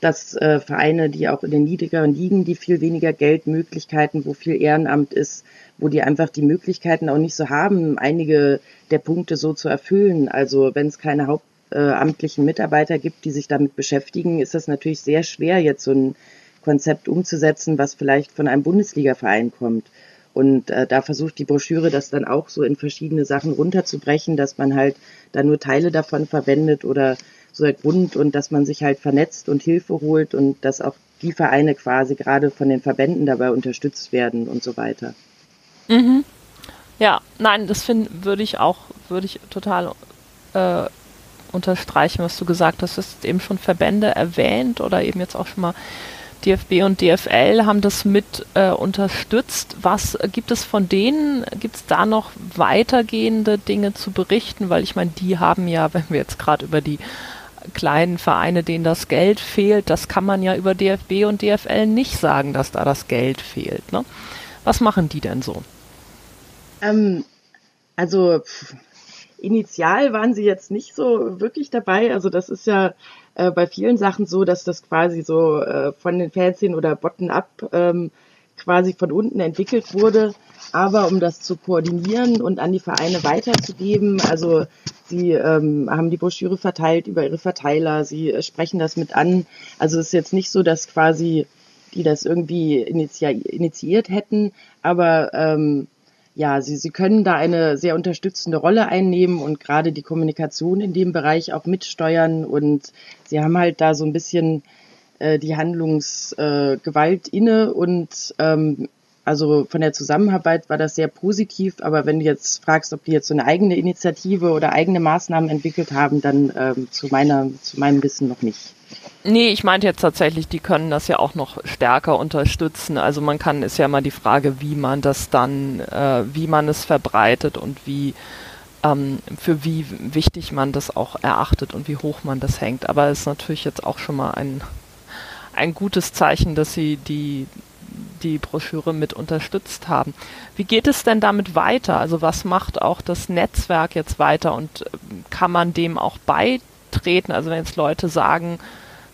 Speaker 6: dass äh, Vereine, die auch in den niedrigeren liegen, die viel weniger Geldmöglichkeiten, wo viel Ehrenamt ist, wo die einfach die Möglichkeiten auch nicht so haben, einige der Punkte so zu erfüllen. Also wenn es keine hauptamtlichen Mitarbeiter gibt, die sich damit beschäftigen, ist das natürlich sehr schwer, jetzt so ein Konzept umzusetzen, was vielleicht von einem Bundesligaverein kommt. Und äh, da versucht die Broschüre das dann auch so in verschiedene Sachen runterzubrechen, dass man halt da nur Teile davon verwendet oder so der Grund und dass man sich halt vernetzt und Hilfe holt und dass auch die Vereine quasi gerade von den Verbänden dabei unterstützt werden und so weiter.
Speaker 4: Mhm. Ja, nein, das finde würde ich auch, würde ich total äh, unterstreichen, was du gesagt hast. Du hast eben schon Verbände erwähnt oder eben jetzt auch schon mal DFB und DFL haben das mit äh, unterstützt. Was gibt es von denen? Gibt es da noch weitergehende Dinge zu berichten? Weil ich meine, die haben ja, wenn wir jetzt gerade über die kleinen Vereine, denen das Geld fehlt, das kann man ja über DFB und DFL nicht sagen, dass da das Geld fehlt. Ne? Was machen die denn so?
Speaker 6: Ähm, also pff, initial waren sie jetzt nicht so wirklich dabei. Also das ist ja äh, bei vielen Sachen so, dass das quasi so äh, von den Fanszenen oder bottom-up ähm, quasi von unten entwickelt wurde. Aber um das zu koordinieren und an die Vereine weiterzugeben, also sie ähm, haben die Broschüre verteilt über ihre Verteiler, sie äh, sprechen das mit an. Also es ist jetzt nicht so, dass quasi die das irgendwie initiiert hätten, aber ähm, ja, sie, sie können da eine sehr unterstützende Rolle einnehmen und gerade die Kommunikation in dem Bereich auch mitsteuern. Und sie haben halt da so ein bisschen äh, die Handlungsgewalt äh, inne. Und ähm, also von der Zusammenarbeit war das sehr positiv, aber wenn du jetzt fragst, ob die jetzt so eine eigene Initiative oder eigene Maßnahmen entwickelt haben, dann ähm, zu meiner, zu meinem Wissen noch nicht.
Speaker 4: Nee, ich meinte jetzt tatsächlich, die können das ja auch noch stärker unterstützen. Also man kann, ist ja mal die Frage, wie man das dann, äh, wie man es verbreitet und wie, ähm, für wie wichtig man das auch erachtet und wie hoch man das hängt. Aber es ist natürlich jetzt auch schon mal ein, ein gutes Zeichen, dass sie die, die Broschüre mit unterstützt haben. Wie geht es denn damit weiter? Also was macht auch das Netzwerk jetzt weiter und äh, kann man dem auch beitreten? Also wenn jetzt Leute sagen,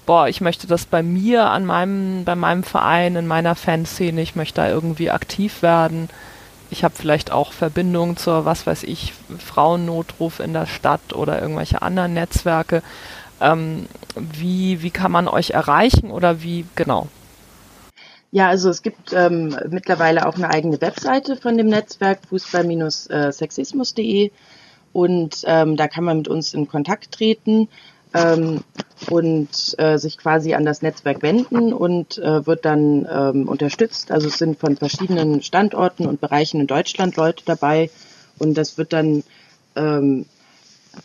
Speaker 4: boah, ich möchte das bei mir an meinem, bei meinem Verein, in meiner Fanszene, ich möchte da irgendwie aktiv werden. Ich habe vielleicht auch Verbindungen zur, was weiß ich, Frauennotruf in der Stadt oder irgendwelche anderen Netzwerke. Ähm, wie, wie kann man euch erreichen oder wie, genau?
Speaker 6: Ja, also es gibt ähm, mittlerweile auch eine eigene Webseite von dem Netzwerk fußball-sexismus.de und ähm, da kann man mit uns in Kontakt treten ähm, und äh, sich quasi an das Netzwerk wenden und äh, wird dann ähm, unterstützt. Also es sind von verschiedenen Standorten und Bereichen in Deutschland Leute dabei und das wird dann, ähm,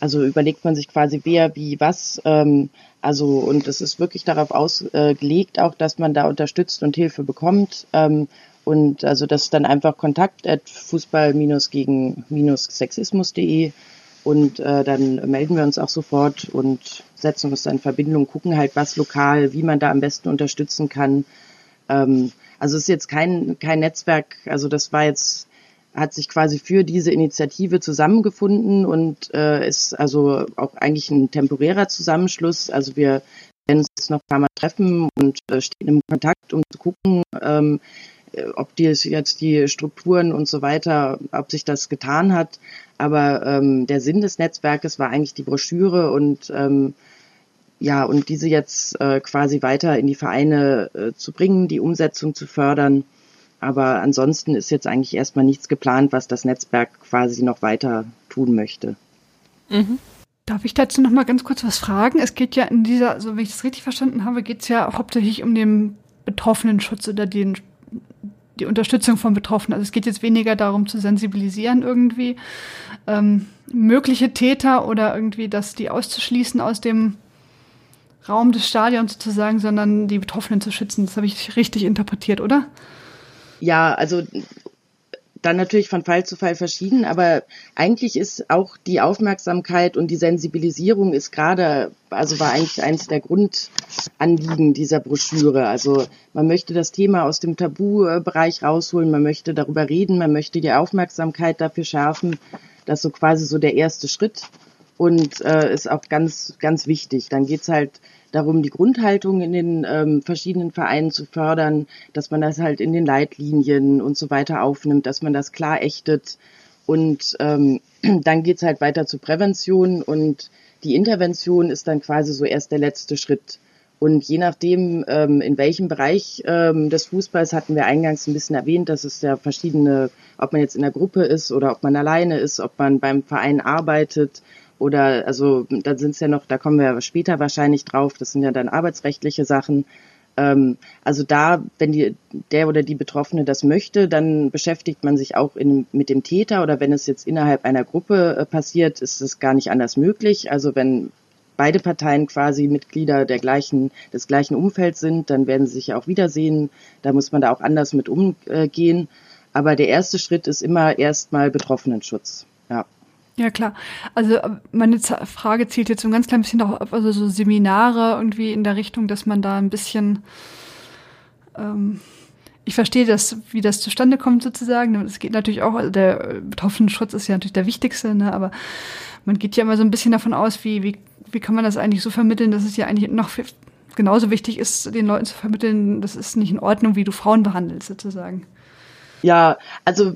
Speaker 6: also überlegt man sich quasi wer, wie, was. Ähm, also und es ist wirklich darauf ausgelegt, auch dass man da unterstützt und Hilfe bekommt. Ähm, und also das ist dann einfach Kontakt at fußball-gegen-sexismus.de und äh, dann melden wir uns auch sofort und setzen uns da in Verbindung, gucken halt, was lokal, wie man da am besten unterstützen kann. Ähm, also es ist jetzt kein, kein Netzwerk, also das war jetzt, hat sich quasi für diese Initiative zusammengefunden und äh, ist also auch eigentlich ein temporärer Zusammenschluss. Also wir werden uns noch ein paar Mal treffen und äh, stehen im Kontakt, um zu gucken, ähm, ob die jetzt die Strukturen und so weiter, ob sich das getan hat. Aber ähm, der Sinn des Netzwerkes war eigentlich die Broschüre und ähm, ja, und diese jetzt äh, quasi weiter in die Vereine äh, zu bringen, die Umsetzung zu fördern. Aber ansonsten ist jetzt eigentlich erstmal nichts geplant, was das Netzwerk quasi noch weiter tun möchte.
Speaker 5: Mhm. Darf ich dazu noch mal ganz kurz was fragen? Es geht ja in dieser, so also wenn ich das richtig verstanden habe, geht es ja hauptsächlich um den Betroffenenschutz oder den die Unterstützung von Betroffenen. Also es geht jetzt weniger darum zu sensibilisieren irgendwie ähm, mögliche Täter oder irgendwie das die auszuschließen aus dem Raum des Stadions sozusagen, sondern die Betroffenen zu schützen. Das habe ich richtig interpretiert, oder?
Speaker 6: Ja, also dann natürlich von Fall zu Fall verschieden, aber eigentlich ist auch die Aufmerksamkeit und die Sensibilisierung ist gerade, also war eigentlich eines der Grundanliegen dieser Broschüre. Also man möchte das Thema aus dem Tabubereich rausholen, man möchte darüber reden, man möchte die Aufmerksamkeit dafür schärfen. Das ist so quasi so der erste Schritt und äh, ist auch ganz, ganz wichtig. Dann geht's halt darum, die Grundhaltung in den ähm, verschiedenen Vereinen zu fördern, dass man das halt in den Leitlinien und so weiter aufnimmt, dass man das klar ächtet. Und ähm, *clears throat* dann geht's halt weiter zur Prävention und die Intervention ist dann quasi so erst der letzte Schritt. Und je nachdem, ähm, in welchem Bereich ähm, des Fußballs hatten wir eingangs ein bisschen erwähnt, dass es ja verschiedene, ob man jetzt in der Gruppe ist oder ob man alleine ist, ob man beim Verein arbeitet oder also da sind es ja noch, da kommen wir später wahrscheinlich drauf, das sind ja dann arbeitsrechtliche Sachen. Ähm, also da, wenn die, der oder die Betroffene das möchte, dann beschäftigt man sich auch in, mit dem Täter oder wenn es jetzt innerhalb einer Gruppe äh, passiert, ist es gar nicht anders möglich. Also wenn beide Parteien quasi Mitglieder der gleichen, des gleichen Umfelds sind, dann werden sie sich ja auch wiedersehen. Da muss man da auch anders mit umgehen. Aber der erste Schritt ist immer erstmal Betroffenenschutz. Ja.
Speaker 5: Ja, klar. Also äh, meine Frage zielt jetzt so ein ganz klein bisschen auf also so Seminare irgendwie in der Richtung, dass man da ein bisschen ähm, ich verstehe das, wie das zustande kommt sozusagen. Es geht natürlich auch, also der betroffene Schutz ist ja natürlich der wichtigste, ne? aber man geht ja immer so ein bisschen davon aus, wie, wie, wie kann man das eigentlich so vermitteln, dass es ja eigentlich noch genauso wichtig ist, den Leuten zu vermitteln, das ist nicht in Ordnung, wie du Frauen behandelst sozusagen.
Speaker 6: Ja, also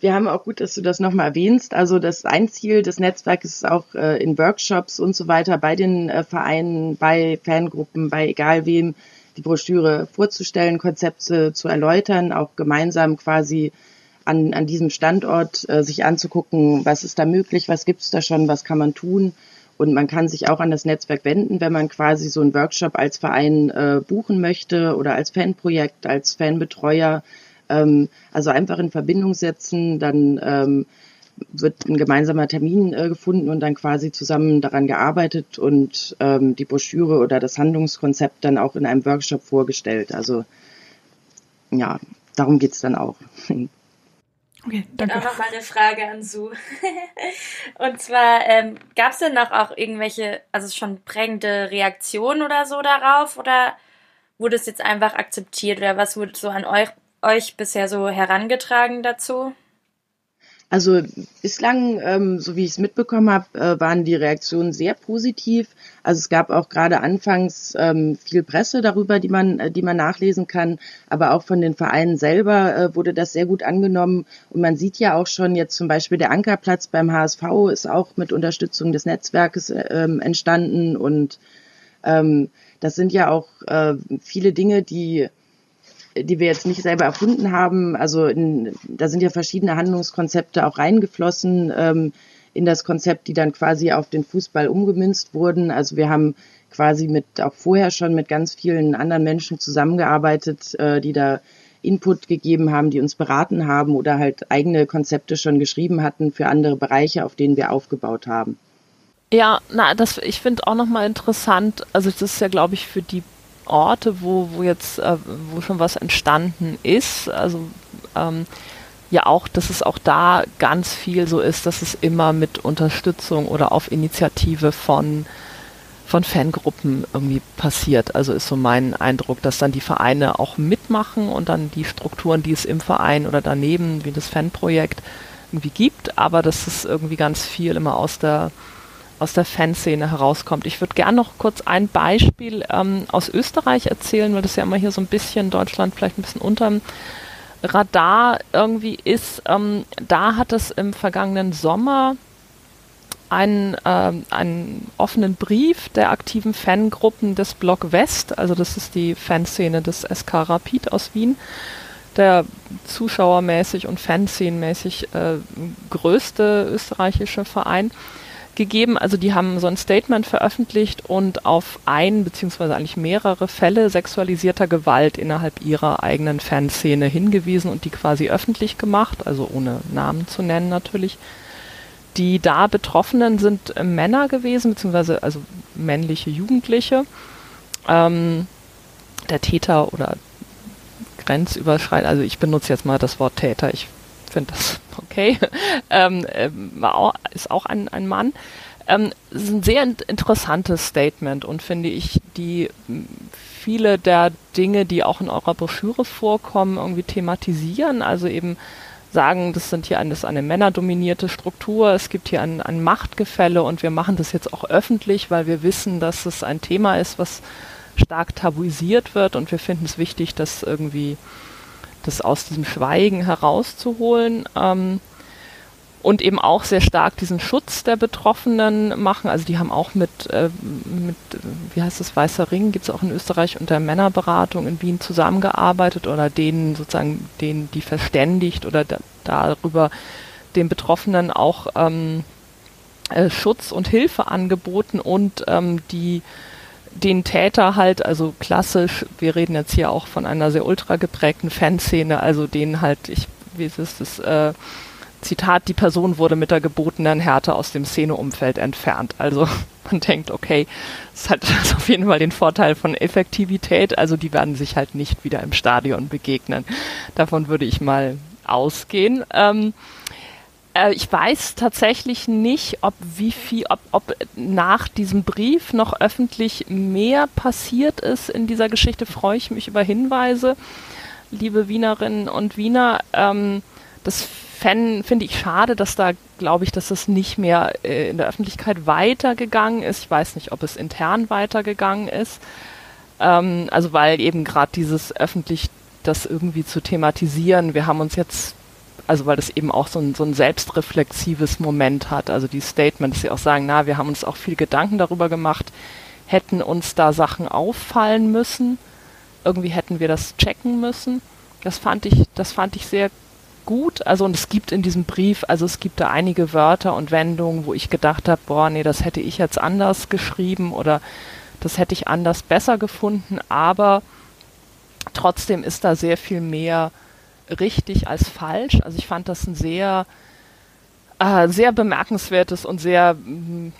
Speaker 6: wir haben auch gut, dass du das nochmal erwähnst. Also das ein Ziel des Netzwerkes ist auch äh, in Workshops und so weiter bei den äh, Vereinen, bei Fangruppen, bei egal wem die Broschüre vorzustellen, Konzepte zu erläutern, auch gemeinsam quasi an, an diesem Standort äh, sich anzugucken, was ist da möglich, was gibt's da schon, was kann man tun. Und man kann sich auch an das Netzwerk wenden, wenn man quasi so einen Workshop als Verein äh, buchen möchte oder als Fanprojekt, als Fanbetreuer ähm, also einfach in Verbindung setzen, dann ähm, wird ein gemeinsamer Termin äh, gefunden und dann quasi zusammen daran gearbeitet und ähm, die Broschüre oder das Handlungskonzept dann auch in einem Workshop vorgestellt. Also ja, darum geht's dann auch. *laughs*
Speaker 1: Okay, danke. Und auch nochmal eine Frage an Su. *laughs* und zwar, ähm, gab es denn noch auch irgendwelche, also schon prägende Reaktionen oder so darauf? Oder wurde es jetzt einfach akzeptiert? Oder was wurde so an euch euch bisher so herangetragen dazu?
Speaker 6: Also bislang, ähm, so wie ich es mitbekommen habe, äh, waren die Reaktionen sehr positiv. Also es gab auch gerade anfangs ähm, viel Presse darüber, die man, äh, die man nachlesen kann, aber auch von den Vereinen selber äh, wurde das sehr gut angenommen. Und man sieht ja auch schon jetzt zum Beispiel der Ankerplatz beim HSV ist auch mit Unterstützung des Netzwerkes äh, ähm, entstanden und ähm, das sind ja auch äh, viele Dinge, die die wir jetzt nicht selber erfunden haben. Also in, da sind ja verschiedene Handlungskonzepte auch reingeflossen ähm, in das Konzept, die dann quasi auf den Fußball umgemünzt wurden. Also wir haben quasi mit auch vorher schon mit ganz vielen anderen Menschen zusammengearbeitet, äh, die da Input gegeben haben, die uns beraten haben oder halt eigene Konzepte schon geschrieben hatten für andere Bereiche, auf denen wir aufgebaut haben.
Speaker 4: Ja, na, das ich finde auch nochmal interessant, also das ist ja, glaube ich, für die Orte, wo, wo jetzt, äh, wo schon was entstanden ist. Also ähm, ja auch, dass es auch da ganz viel so ist, dass es immer mit Unterstützung oder auf Initiative von von Fangruppen irgendwie passiert. Also ist so mein Eindruck, dass dann die Vereine auch mitmachen und dann die Strukturen, die es im Verein oder daneben, wie das Fanprojekt irgendwie gibt, aber dass es irgendwie ganz viel immer aus der aus der Fanszene herauskommt. Ich würde gerne noch kurz ein Beispiel ähm, aus Österreich erzählen, weil das ja immer hier so ein bisschen Deutschland vielleicht ein bisschen unterm Radar irgendwie ist. Ähm, da hat es im vergangenen Sommer einen, äh, einen offenen Brief der aktiven Fangruppen des Block West, also das ist die Fanszene des SK Rapid aus Wien, der zuschauermäßig und fanszenenmäßig äh, größte österreichische Verein gegeben. Also die haben so ein Statement veröffentlicht und auf ein beziehungsweise eigentlich mehrere Fälle sexualisierter Gewalt innerhalb ihrer eigenen Fanszene hingewiesen und die quasi öffentlich gemacht, also ohne Namen zu nennen natürlich. Die da Betroffenen sind äh, Männer gewesen, beziehungsweise also männliche Jugendliche. Ähm, der Täter oder grenzüberschreitend, also ich benutze jetzt mal das Wort Täter, ich finde das *laughs* okay, ähm, ähm, ist auch ein, ein Mann. Ähm, ist ein sehr interessantes Statement und finde ich, die viele der Dinge, die auch in eurer Broschüre vorkommen, irgendwie thematisieren. Also eben sagen, das sind hier eine, das ist eine männerdominierte Struktur, es gibt hier ein, ein Machtgefälle und wir machen das jetzt auch öffentlich, weil wir wissen, dass es ein Thema ist, was stark tabuisiert wird und wir finden es wichtig, das irgendwie das aus diesem Schweigen herauszuholen. Ähm, und eben auch sehr stark diesen Schutz der Betroffenen machen. Also die haben auch mit, äh, mit wie heißt das, Weißer Ring, gibt es auch in Österreich unter Männerberatung in Wien zusammengearbeitet oder denen sozusagen, denen die verständigt oder da, darüber den Betroffenen auch ähm, äh, Schutz und Hilfe angeboten und ähm, die den Täter halt, also klassisch, wir reden jetzt hier auch von einer sehr ultra geprägten Fanszene, also denen halt, ich, wie ist es, das, äh, Zitat, die Person wurde mit der gebotenen Härte aus dem Szeneumfeld entfernt. Also *laughs* man denkt, okay, es hat *laughs* auf jeden Fall den Vorteil von Effektivität, also die werden sich halt nicht wieder im Stadion begegnen. Davon würde ich mal ausgehen. Ähm, äh, ich weiß tatsächlich nicht, ob wie viel, ob, ob nach diesem Brief noch öffentlich mehr passiert ist in dieser Geschichte. Freue ich mich über Hinweise, liebe Wienerinnen und Wiener. Ähm, das finde ich schade, dass da, glaube ich, dass das nicht mehr äh, in der Öffentlichkeit weitergegangen ist. Ich weiß nicht, ob es intern weitergegangen ist. Ähm, also weil eben gerade dieses öffentlich das irgendwie zu thematisieren, wir haben uns jetzt, also weil das eben auch so ein, so ein selbstreflexives Moment hat, also die Statements, die auch sagen, na, wir haben uns auch viel Gedanken darüber gemacht, hätten uns da Sachen auffallen müssen, irgendwie hätten wir das checken müssen. Das fand ich, das fand ich sehr gut. Also und es gibt in diesem Brief, also es gibt da einige Wörter und Wendungen, wo ich gedacht habe, boah, nee, das hätte ich jetzt anders geschrieben oder das hätte ich anders besser gefunden, aber trotzdem ist da sehr viel mehr richtig als falsch. Also ich fand das ein sehr, äh, sehr bemerkenswertes und sehr mh, mm,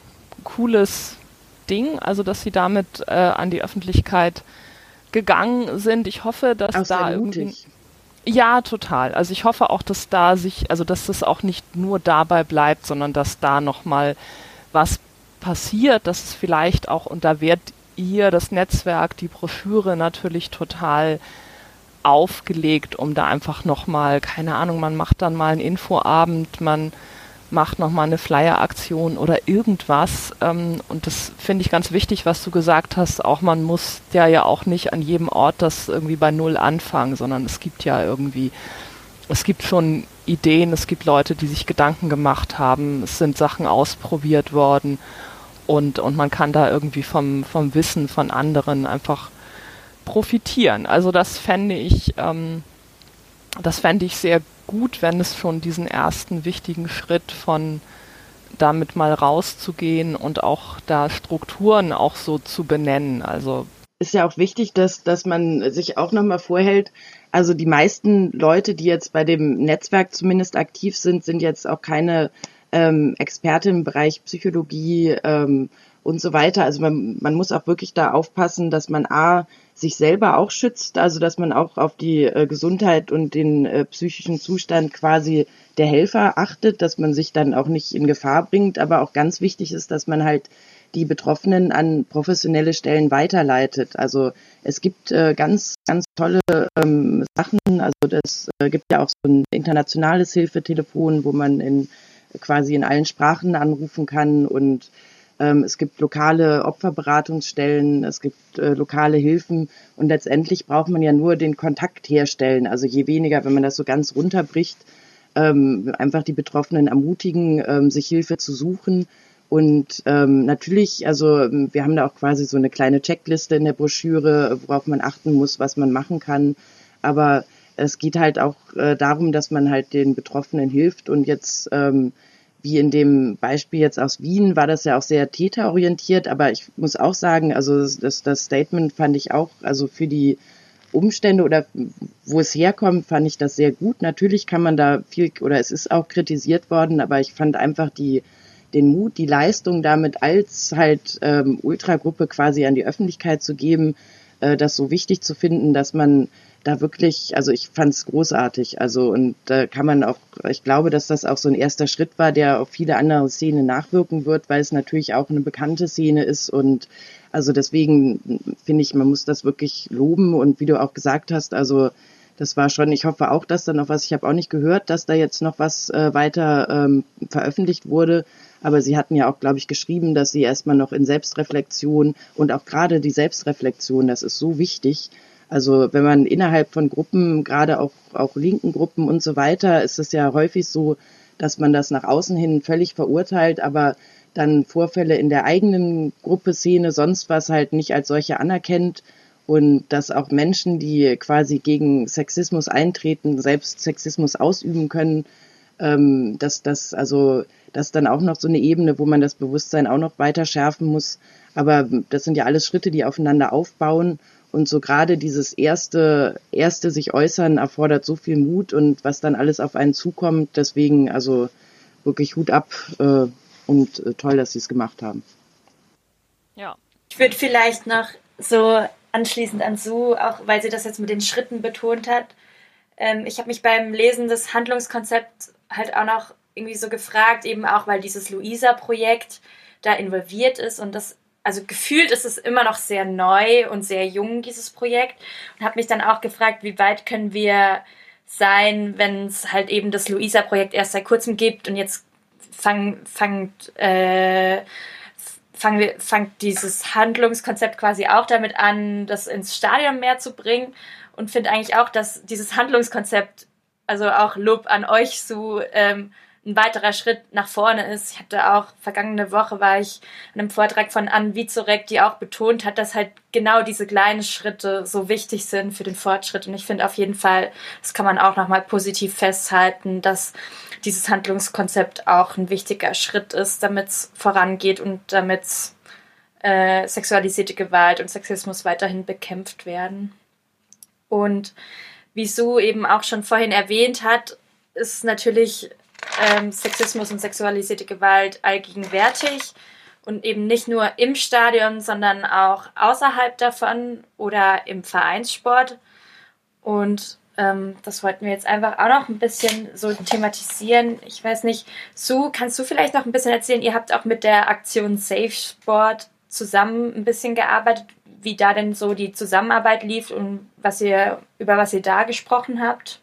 Speaker 4: cooles Ding, also dass sie damit äh, an die Öffentlichkeit gegangen sind. Ich hoffe, dass
Speaker 6: Auch
Speaker 4: da irgendwie ja, total. Also ich hoffe auch, dass da sich, also dass das auch nicht nur dabei bleibt, sondern dass da nochmal was passiert, dass es vielleicht auch, und da wird ihr das Netzwerk, die Broschüre natürlich total aufgelegt, um da einfach nochmal, keine Ahnung, man macht dann mal einen Infoabend, man macht nochmal eine Flyer-Aktion oder irgendwas. Ähm, und das finde ich ganz wichtig, was du gesagt hast. Auch man muss ja ja auch nicht an jedem Ort das irgendwie bei Null anfangen, sondern es gibt ja irgendwie, es gibt schon Ideen, es gibt Leute, die sich Gedanken gemacht haben, es sind Sachen ausprobiert worden und, und man kann da irgendwie vom, vom Wissen von anderen einfach profitieren. Also das fände ich, ähm, das fände ich sehr gut, wenn es schon diesen ersten wichtigen Schritt von damit mal rauszugehen und auch da Strukturen auch so zu benennen. Also
Speaker 6: ist ja auch wichtig, dass, dass man sich auch nochmal vorhält. Also die meisten Leute, die jetzt bei dem Netzwerk zumindest aktiv sind, sind jetzt auch keine ähm, Experte im Bereich Psychologie ähm, und so weiter. Also man, man muss auch wirklich da aufpassen, dass man A, sich selber auch schützt, also dass man auch auf die äh, Gesundheit und den äh, psychischen Zustand quasi der Helfer achtet, dass man sich dann auch nicht in Gefahr bringt, aber auch ganz wichtig ist, dass man halt die Betroffenen an professionelle Stellen weiterleitet. Also es gibt äh, ganz, ganz tolle ähm, Sachen. Also das äh, gibt ja auch so ein internationales Hilfetelefon, wo man in quasi in allen Sprachen anrufen kann und es gibt lokale Opferberatungsstellen, es gibt äh, lokale Hilfen und letztendlich braucht man ja nur den Kontakt herstellen. Also je weniger, wenn man das so ganz runterbricht, ähm, einfach die Betroffenen ermutigen, ähm, sich Hilfe zu suchen. Und ähm, natürlich, also wir haben da auch quasi so eine kleine Checkliste in der Broschüre, worauf man achten muss, was man machen kann. Aber es geht halt auch äh, darum, dass man halt den Betroffenen hilft und jetzt ähm, wie in dem Beispiel jetzt aus Wien war das ja auch sehr täterorientiert, aber ich muss auch sagen, also das, das Statement fand ich auch, also für die Umstände oder wo es herkommt, fand ich das sehr gut. Natürlich kann man da viel oder es ist auch kritisiert worden, aber ich fand einfach die den Mut, die Leistung damit als halt ähm, Ultragruppe quasi an die Öffentlichkeit zu geben, äh, das so wichtig zu finden, dass man da wirklich, also ich fand es großartig. Also und da kann man auch, ich glaube, dass das auch so ein erster Schritt war, der auf viele andere Szenen nachwirken wird, weil es natürlich auch eine bekannte Szene ist. Und also deswegen finde ich, man muss das wirklich loben. Und wie du auch gesagt hast, also das war schon, ich hoffe auch, dass da noch was, ich habe auch nicht gehört, dass da jetzt noch was äh, weiter ähm, veröffentlicht wurde, aber sie hatten ja auch, glaube ich, geschrieben, dass sie erstmal noch in Selbstreflexion und auch gerade die Selbstreflexion, das ist so wichtig, also wenn man innerhalb von Gruppen, gerade auch, auch linken Gruppen und so weiter, ist es ja häufig so, dass man das nach außen hin völlig verurteilt, aber dann Vorfälle in der eigenen Gruppe, Szene, sonst was halt nicht als solche anerkennt und dass auch Menschen, die quasi gegen Sexismus eintreten, selbst Sexismus ausüben können, ähm, dass das also das dann auch noch so eine Ebene, wo man das Bewusstsein auch noch weiter schärfen muss. Aber das sind ja alles Schritte, die aufeinander aufbauen und so gerade dieses erste, erste sich äußern erfordert so viel Mut und was dann alles auf einen zukommt. Deswegen also wirklich Hut ab äh, und äh, toll, dass sie es gemacht haben.
Speaker 1: Ja. Ich würde vielleicht noch so anschließend an Sue, auch weil sie das jetzt mit den Schritten betont hat. Ähm, ich habe mich beim Lesen des Handlungskonzepts halt auch noch irgendwie so gefragt, eben auch weil dieses Luisa-Projekt da involviert ist und das also gefühlt ist es immer noch sehr neu und sehr jung, dieses Projekt. Und habe mich dann auch gefragt, wie weit können wir sein, wenn es halt eben das Luisa-Projekt erst seit kurzem gibt und jetzt fang, fangt, äh, fang, wir, fangt dieses Handlungskonzept quasi auch damit an, das ins Stadion mehr zu bringen. Und finde eigentlich auch, dass dieses Handlungskonzept, also auch Lob an euch so, ähm, ein weiterer Schritt nach vorne ist. Ich hatte auch vergangene Woche war ich an einem Vortrag von Anne Wizorek, die auch betont hat, dass halt genau diese kleinen Schritte so wichtig sind für den Fortschritt. Und ich finde auf jeden Fall, das kann man auch nochmal positiv festhalten, dass dieses Handlungskonzept auch ein wichtiger Schritt ist, damit es vorangeht und damit äh, sexualisierte Gewalt und Sexismus weiterhin bekämpft werden. Und wie Sue eben auch schon vorhin erwähnt hat, ist natürlich ähm, Sexismus und sexualisierte Gewalt allgegenwärtig und eben nicht nur im Stadion, sondern auch außerhalb davon oder im Vereinssport. Und ähm, das wollten wir jetzt einfach auch noch ein bisschen so thematisieren. Ich weiß nicht, Sue, kannst du vielleicht noch ein bisschen erzählen? Ihr habt auch mit der Aktion Safe Sport zusammen ein bisschen gearbeitet, wie da denn so die Zusammenarbeit lief und was ihr, über was ihr da gesprochen habt.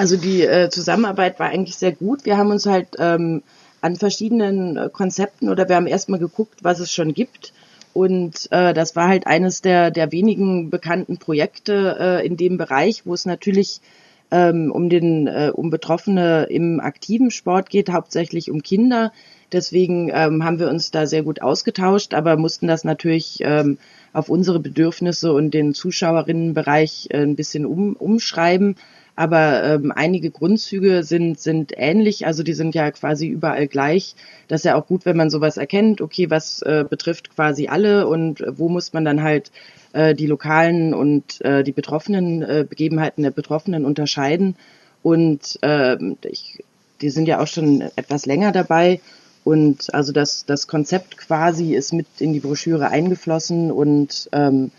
Speaker 6: Also die äh, Zusammenarbeit war eigentlich sehr gut. Wir haben uns halt ähm, an verschiedenen äh, Konzepten oder wir haben erstmal geguckt, was es schon gibt. Und äh, das war halt eines der, der wenigen bekannten Projekte äh, in dem Bereich, wo es natürlich ähm, um den äh, um Betroffene im aktiven Sport geht, hauptsächlich um Kinder. Deswegen ähm, haben wir uns da sehr gut ausgetauscht, aber mussten das natürlich ähm, auf unsere Bedürfnisse und den Zuschauerinnenbereich äh, ein bisschen um, umschreiben aber ähm, einige Grundzüge sind, sind ähnlich, also die sind ja quasi überall gleich. Das ist ja auch gut, wenn man sowas erkennt, okay, was äh, betrifft quasi alle und wo muss man dann halt äh, die lokalen und äh, die betroffenen äh, Begebenheiten der Betroffenen unterscheiden. Und äh, ich, die sind ja auch schon etwas länger dabei. Und also das, das Konzept quasi ist mit in die Broschüre eingeflossen und ähm,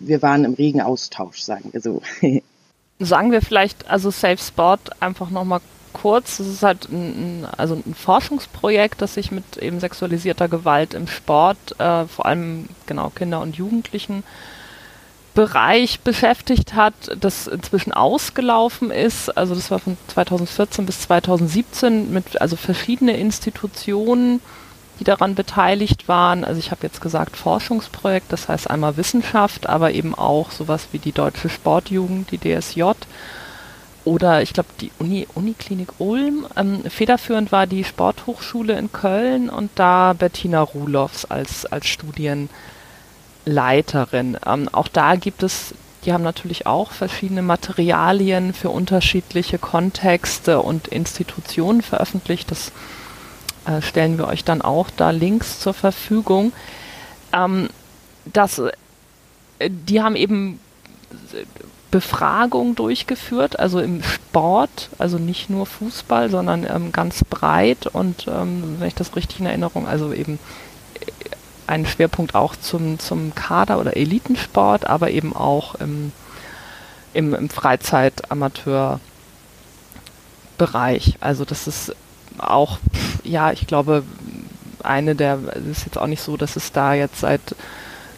Speaker 6: wir waren im regen Austausch, sagen wir so. *laughs*
Speaker 4: sagen wir vielleicht, also Safe Sport einfach nochmal kurz. Das ist halt ein, also ein Forschungsprojekt, das sich mit eben sexualisierter Gewalt im Sport, äh, vor allem genau Kinder und Jugendlichen Bereich beschäftigt hat, das inzwischen ausgelaufen ist. Also das war von 2014 bis 2017 mit also verschiedene Institutionen die daran beteiligt waren. Also ich habe jetzt gesagt Forschungsprojekt, das heißt einmal Wissenschaft, aber eben auch sowas wie die Deutsche Sportjugend, die DSJ oder ich glaube die Uni, Uniklinik Ulm. Ähm, federführend war die Sporthochschule in Köln und da Bettina Ruloffs als, als Studienleiterin. Ähm, auch da gibt es, die haben natürlich auch verschiedene Materialien für unterschiedliche Kontexte und Institutionen veröffentlicht. Das äh, stellen wir euch dann auch da Links zur Verfügung. Ähm, das, äh, die haben eben Befragung durchgeführt, also im Sport, also nicht nur Fußball, sondern ähm, ganz breit und ähm, wenn ich das richtig in Erinnerung, also eben äh, einen Schwerpunkt auch zum, zum Kader- oder Elitensport, aber eben auch im im, im Freizeit-Amateur-Bereich. Also das ist auch, ja, ich glaube, eine der, es ist jetzt auch nicht so, dass es da jetzt seit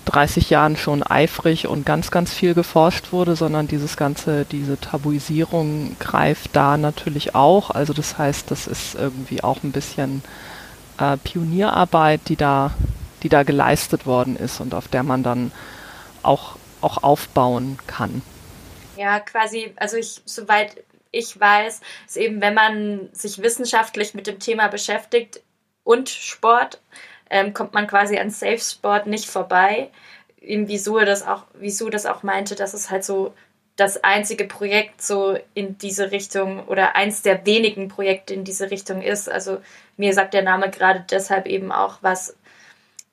Speaker 4: 30 Jahren schon eifrig und ganz, ganz viel geforscht wurde, sondern dieses ganze, diese Tabuisierung greift da natürlich auch. Also das heißt, das ist irgendwie auch ein bisschen äh, Pionierarbeit, die da, die da geleistet worden ist und auf der man dann auch, auch aufbauen kann.
Speaker 1: Ja, quasi, also ich, soweit ich weiß, ist eben, wenn man sich wissenschaftlich mit dem Thema beschäftigt und Sport, ähm, kommt man quasi an Safe Sport nicht vorbei. Eben wie das auch, wie das auch meinte, dass es halt so das einzige Projekt so in diese Richtung oder eins der wenigen Projekte in diese Richtung ist. Also mir sagt der Name gerade deshalb eben auch was.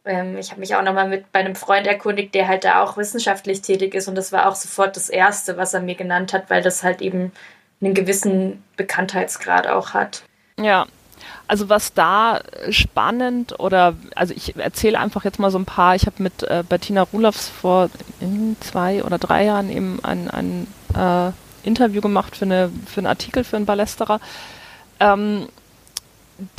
Speaker 1: Ähm, ich habe mich auch nochmal mit bei einem Freund erkundigt, der halt da auch wissenschaftlich tätig ist und das war auch sofort das Erste, was er mir genannt hat, weil das halt eben einen gewissen Bekanntheitsgrad auch hat.
Speaker 4: Ja, also was da spannend oder also ich erzähle einfach jetzt mal so ein paar. Ich habe mit äh, Bettina Rulofs vor zwei oder drei Jahren eben ein, ein äh, Interview gemacht für, eine, für einen Artikel für einen Ballesterer. Ähm,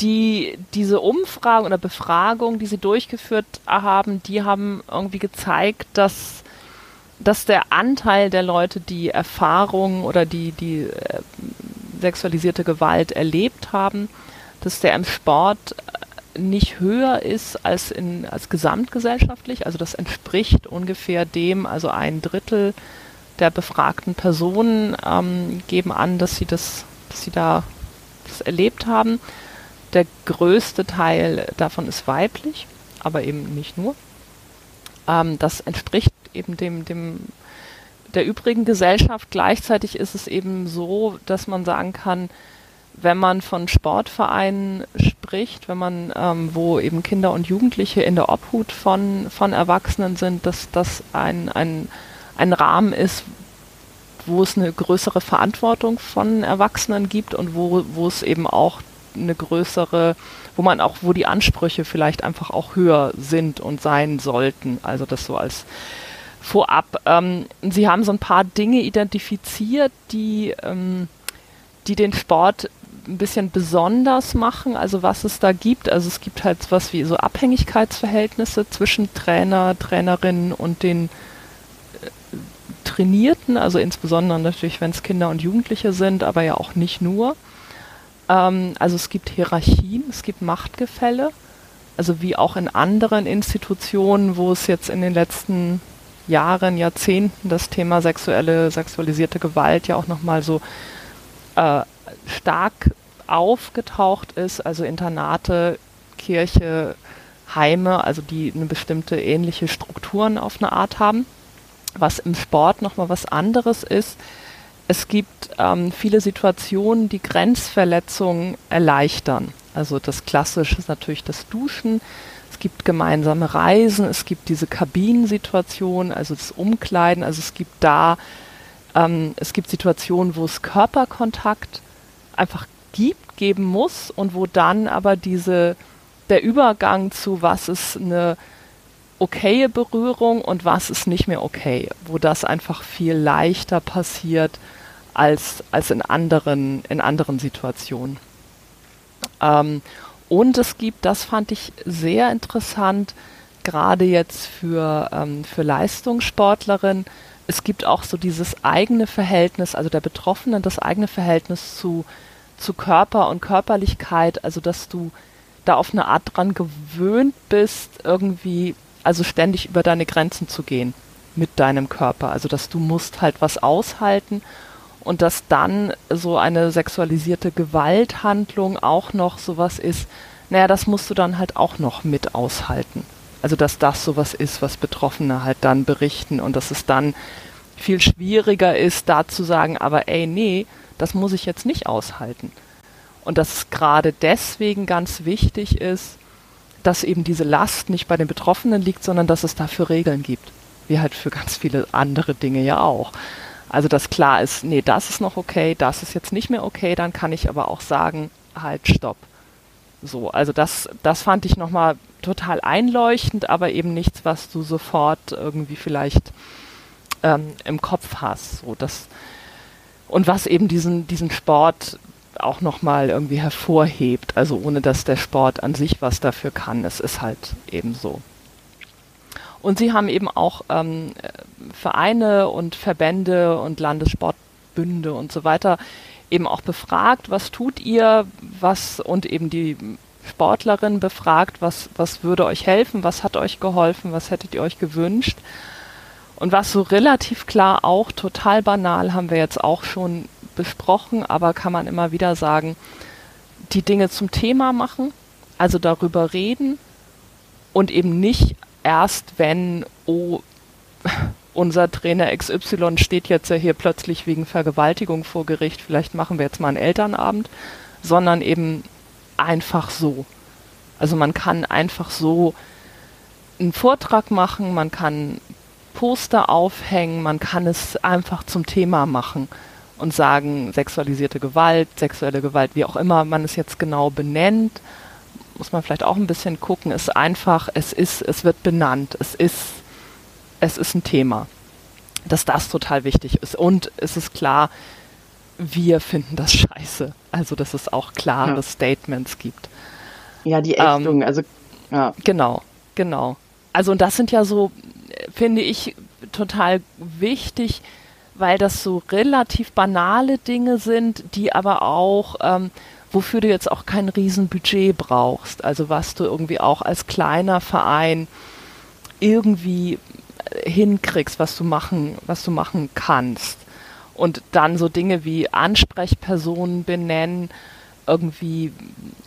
Speaker 4: die diese Umfragen oder Befragung, die sie durchgeführt haben, die haben irgendwie gezeigt, dass dass der Anteil der Leute, die Erfahrung oder die die äh, sexualisierte Gewalt erlebt haben, dass der im Sport nicht höher ist als in als gesamtgesellschaftlich. Also das entspricht ungefähr dem, also ein Drittel der befragten Personen ähm, geben an, dass sie das, dass sie da das erlebt haben. Der größte Teil davon ist weiblich, aber eben nicht nur. Ähm, das entspricht eben dem, dem der übrigen Gesellschaft. Gleichzeitig ist es eben so, dass man sagen kann, wenn man von Sportvereinen spricht, wenn man, ähm, wo eben Kinder und Jugendliche in der Obhut von, von Erwachsenen sind, dass das ein, ein, ein Rahmen ist, wo es eine größere Verantwortung von Erwachsenen gibt und wo, wo es eben auch eine größere, wo man auch, wo die Ansprüche vielleicht einfach auch höher sind und sein sollten. Also das so als vorab. Ähm, Sie haben so ein paar Dinge identifiziert, die, ähm, die den Sport ein bisschen besonders machen, also was es da gibt. Also es gibt halt was wie so Abhängigkeitsverhältnisse zwischen Trainer, Trainerinnen und den äh, Trainierten, also insbesondere natürlich, wenn es Kinder und Jugendliche sind, aber ja auch nicht nur. Ähm, also es gibt Hierarchien, es gibt Machtgefälle, also wie auch in anderen Institutionen, wo es jetzt in den letzten Jahren, Jahrzehnten das Thema sexuelle, sexualisierte Gewalt ja auch nochmal so äh, stark aufgetaucht ist, also Internate, Kirche, Heime, also die eine bestimmte ähnliche Strukturen auf eine Art haben. Was im Sport nochmal was anderes ist, es gibt ähm, viele Situationen, die Grenzverletzungen erleichtern. Also das Klassische ist natürlich das Duschen. Es gibt gemeinsame Reisen, es gibt diese Kabinensituation, also das Umkleiden. Also es gibt da, ähm, es gibt Situationen, wo es Körperkontakt einfach gibt, geben muss und wo dann aber diese, der Übergang zu was ist eine okaye Berührung und was ist nicht mehr okay, wo das einfach viel leichter passiert als, als in anderen, in anderen Situationen. Ähm, und es gibt, das fand ich sehr interessant, gerade jetzt für, ähm, für Leistungssportlerinnen, es gibt auch so dieses eigene Verhältnis, also der Betroffenen das eigene Verhältnis zu, zu Körper und Körperlichkeit, also dass du da auf eine Art dran gewöhnt bist, irgendwie, also ständig über deine Grenzen zu gehen mit deinem Körper. Also dass du musst halt was aushalten und dass dann so eine sexualisierte Gewalthandlung auch noch sowas ist, naja, das musst du dann halt auch noch mit aushalten. Also dass das sowas ist, was Betroffene halt dann berichten und dass es dann viel schwieriger ist, da zu sagen, aber ey, nee, das muss ich jetzt nicht aushalten. Und dass es gerade deswegen ganz wichtig ist, dass eben diese Last nicht bei den Betroffenen liegt, sondern dass es dafür Regeln gibt. Wie halt für ganz viele andere Dinge ja auch. Also dass klar ist, nee, das ist noch okay, das ist jetzt nicht mehr okay, dann kann ich aber auch sagen, halt, stopp. So, also das, das fand ich nochmal total einleuchtend, aber eben nichts, was du sofort irgendwie vielleicht ähm, im Kopf hast. So das, und was eben diesen, diesen Sport auch nochmal irgendwie hervorhebt, also ohne dass der Sport an sich was dafür kann. Es ist halt eben so. Und sie haben eben auch ähm, Vereine und Verbände und Landessportbünde und so weiter eben auch befragt, was tut ihr, was und eben die Sportlerin befragt, was, was würde euch helfen, was hat euch geholfen, was hättet ihr euch gewünscht. Und was so relativ klar auch total banal haben wir jetzt auch schon besprochen, aber kann man immer wieder sagen, die Dinge zum Thema machen, also darüber reden und eben nicht erst, wenn, oh, unser Trainer XY steht jetzt ja hier plötzlich wegen Vergewaltigung vor Gericht, vielleicht machen wir jetzt mal einen Elternabend, sondern eben einfach so. Also man kann einfach so einen Vortrag machen, man kann Poster aufhängen, man kann es einfach zum Thema machen und sagen, sexualisierte Gewalt, sexuelle Gewalt, wie auch immer man es jetzt genau benennt, muss man vielleicht auch ein bisschen gucken, ist einfach, es ist, es wird benannt, es ist, es ist ein Thema, dass das total wichtig ist. Und es ist klar, wir finden das *laughs* scheiße. Also, dass es auch klare ja. Statements gibt.
Speaker 6: Ja, die Ächtung, ähm, also, ja.
Speaker 4: Genau, genau. Also, und das sind ja so, finde ich, total wichtig, weil das so relativ banale Dinge sind, die aber auch, ähm, wofür du jetzt auch kein Riesenbudget brauchst. Also was du irgendwie auch als kleiner Verein irgendwie äh, hinkriegst, was du machen, was du machen kannst. Und dann so Dinge wie Ansprechpersonen benennen, irgendwie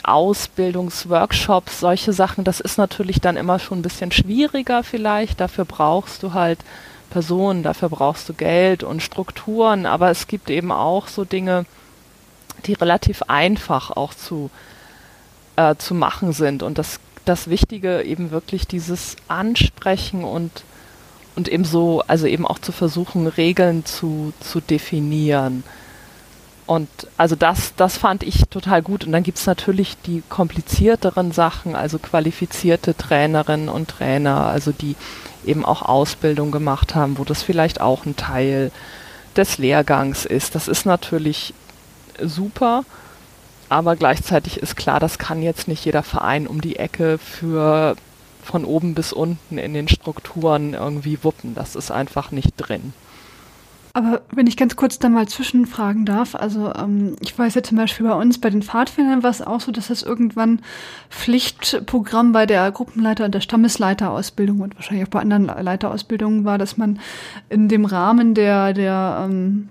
Speaker 4: Ausbildungsworkshops, solche Sachen, das ist natürlich dann immer schon ein bisschen schwieriger vielleicht. Dafür brauchst du halt Personen, dafür brauchst du Geld und Strukturen, aber es gibt eben auch so Dinge, die relativ einfach auch zu, äh, zu machen sind. Und das, das Wichtige eben wirklich dieses Ansprechen und, und eben so, also eben auch zu versuchen, Regeln zu, zu definieren. Und also das, das fand ich total gut. Und dann gibt es natürlich die komplizierteren Sachen, also qualifizierte Trainerinnen und Trainer, also die eben auch Ausbildung gemacht haben, wo das vielleicht auch ein Teil des Lehrgangs ist. Das ist natürlich super, aber gleichzeitig ist klar, das kann jetzt nicht jeder Verein um die Ecke für von oben bis unten in den Strukturen irgendwie wuppen. Das ist einfach nicht drin.
Speaker 5: Aber wenn ich ganz kurz da mal zwischenfragen darf, also ähm, ich weiß ja zum Beispiel bei uns bei den Pfadfindern war es auch so, dass das irgendwann Pflichtprogramm bei der Gruppenleiter und der Stammesleiterausbildung und wahrscheinlich auch bei anderen Leiterausbildungen war, dass man in dem Rahmen der, der ähm,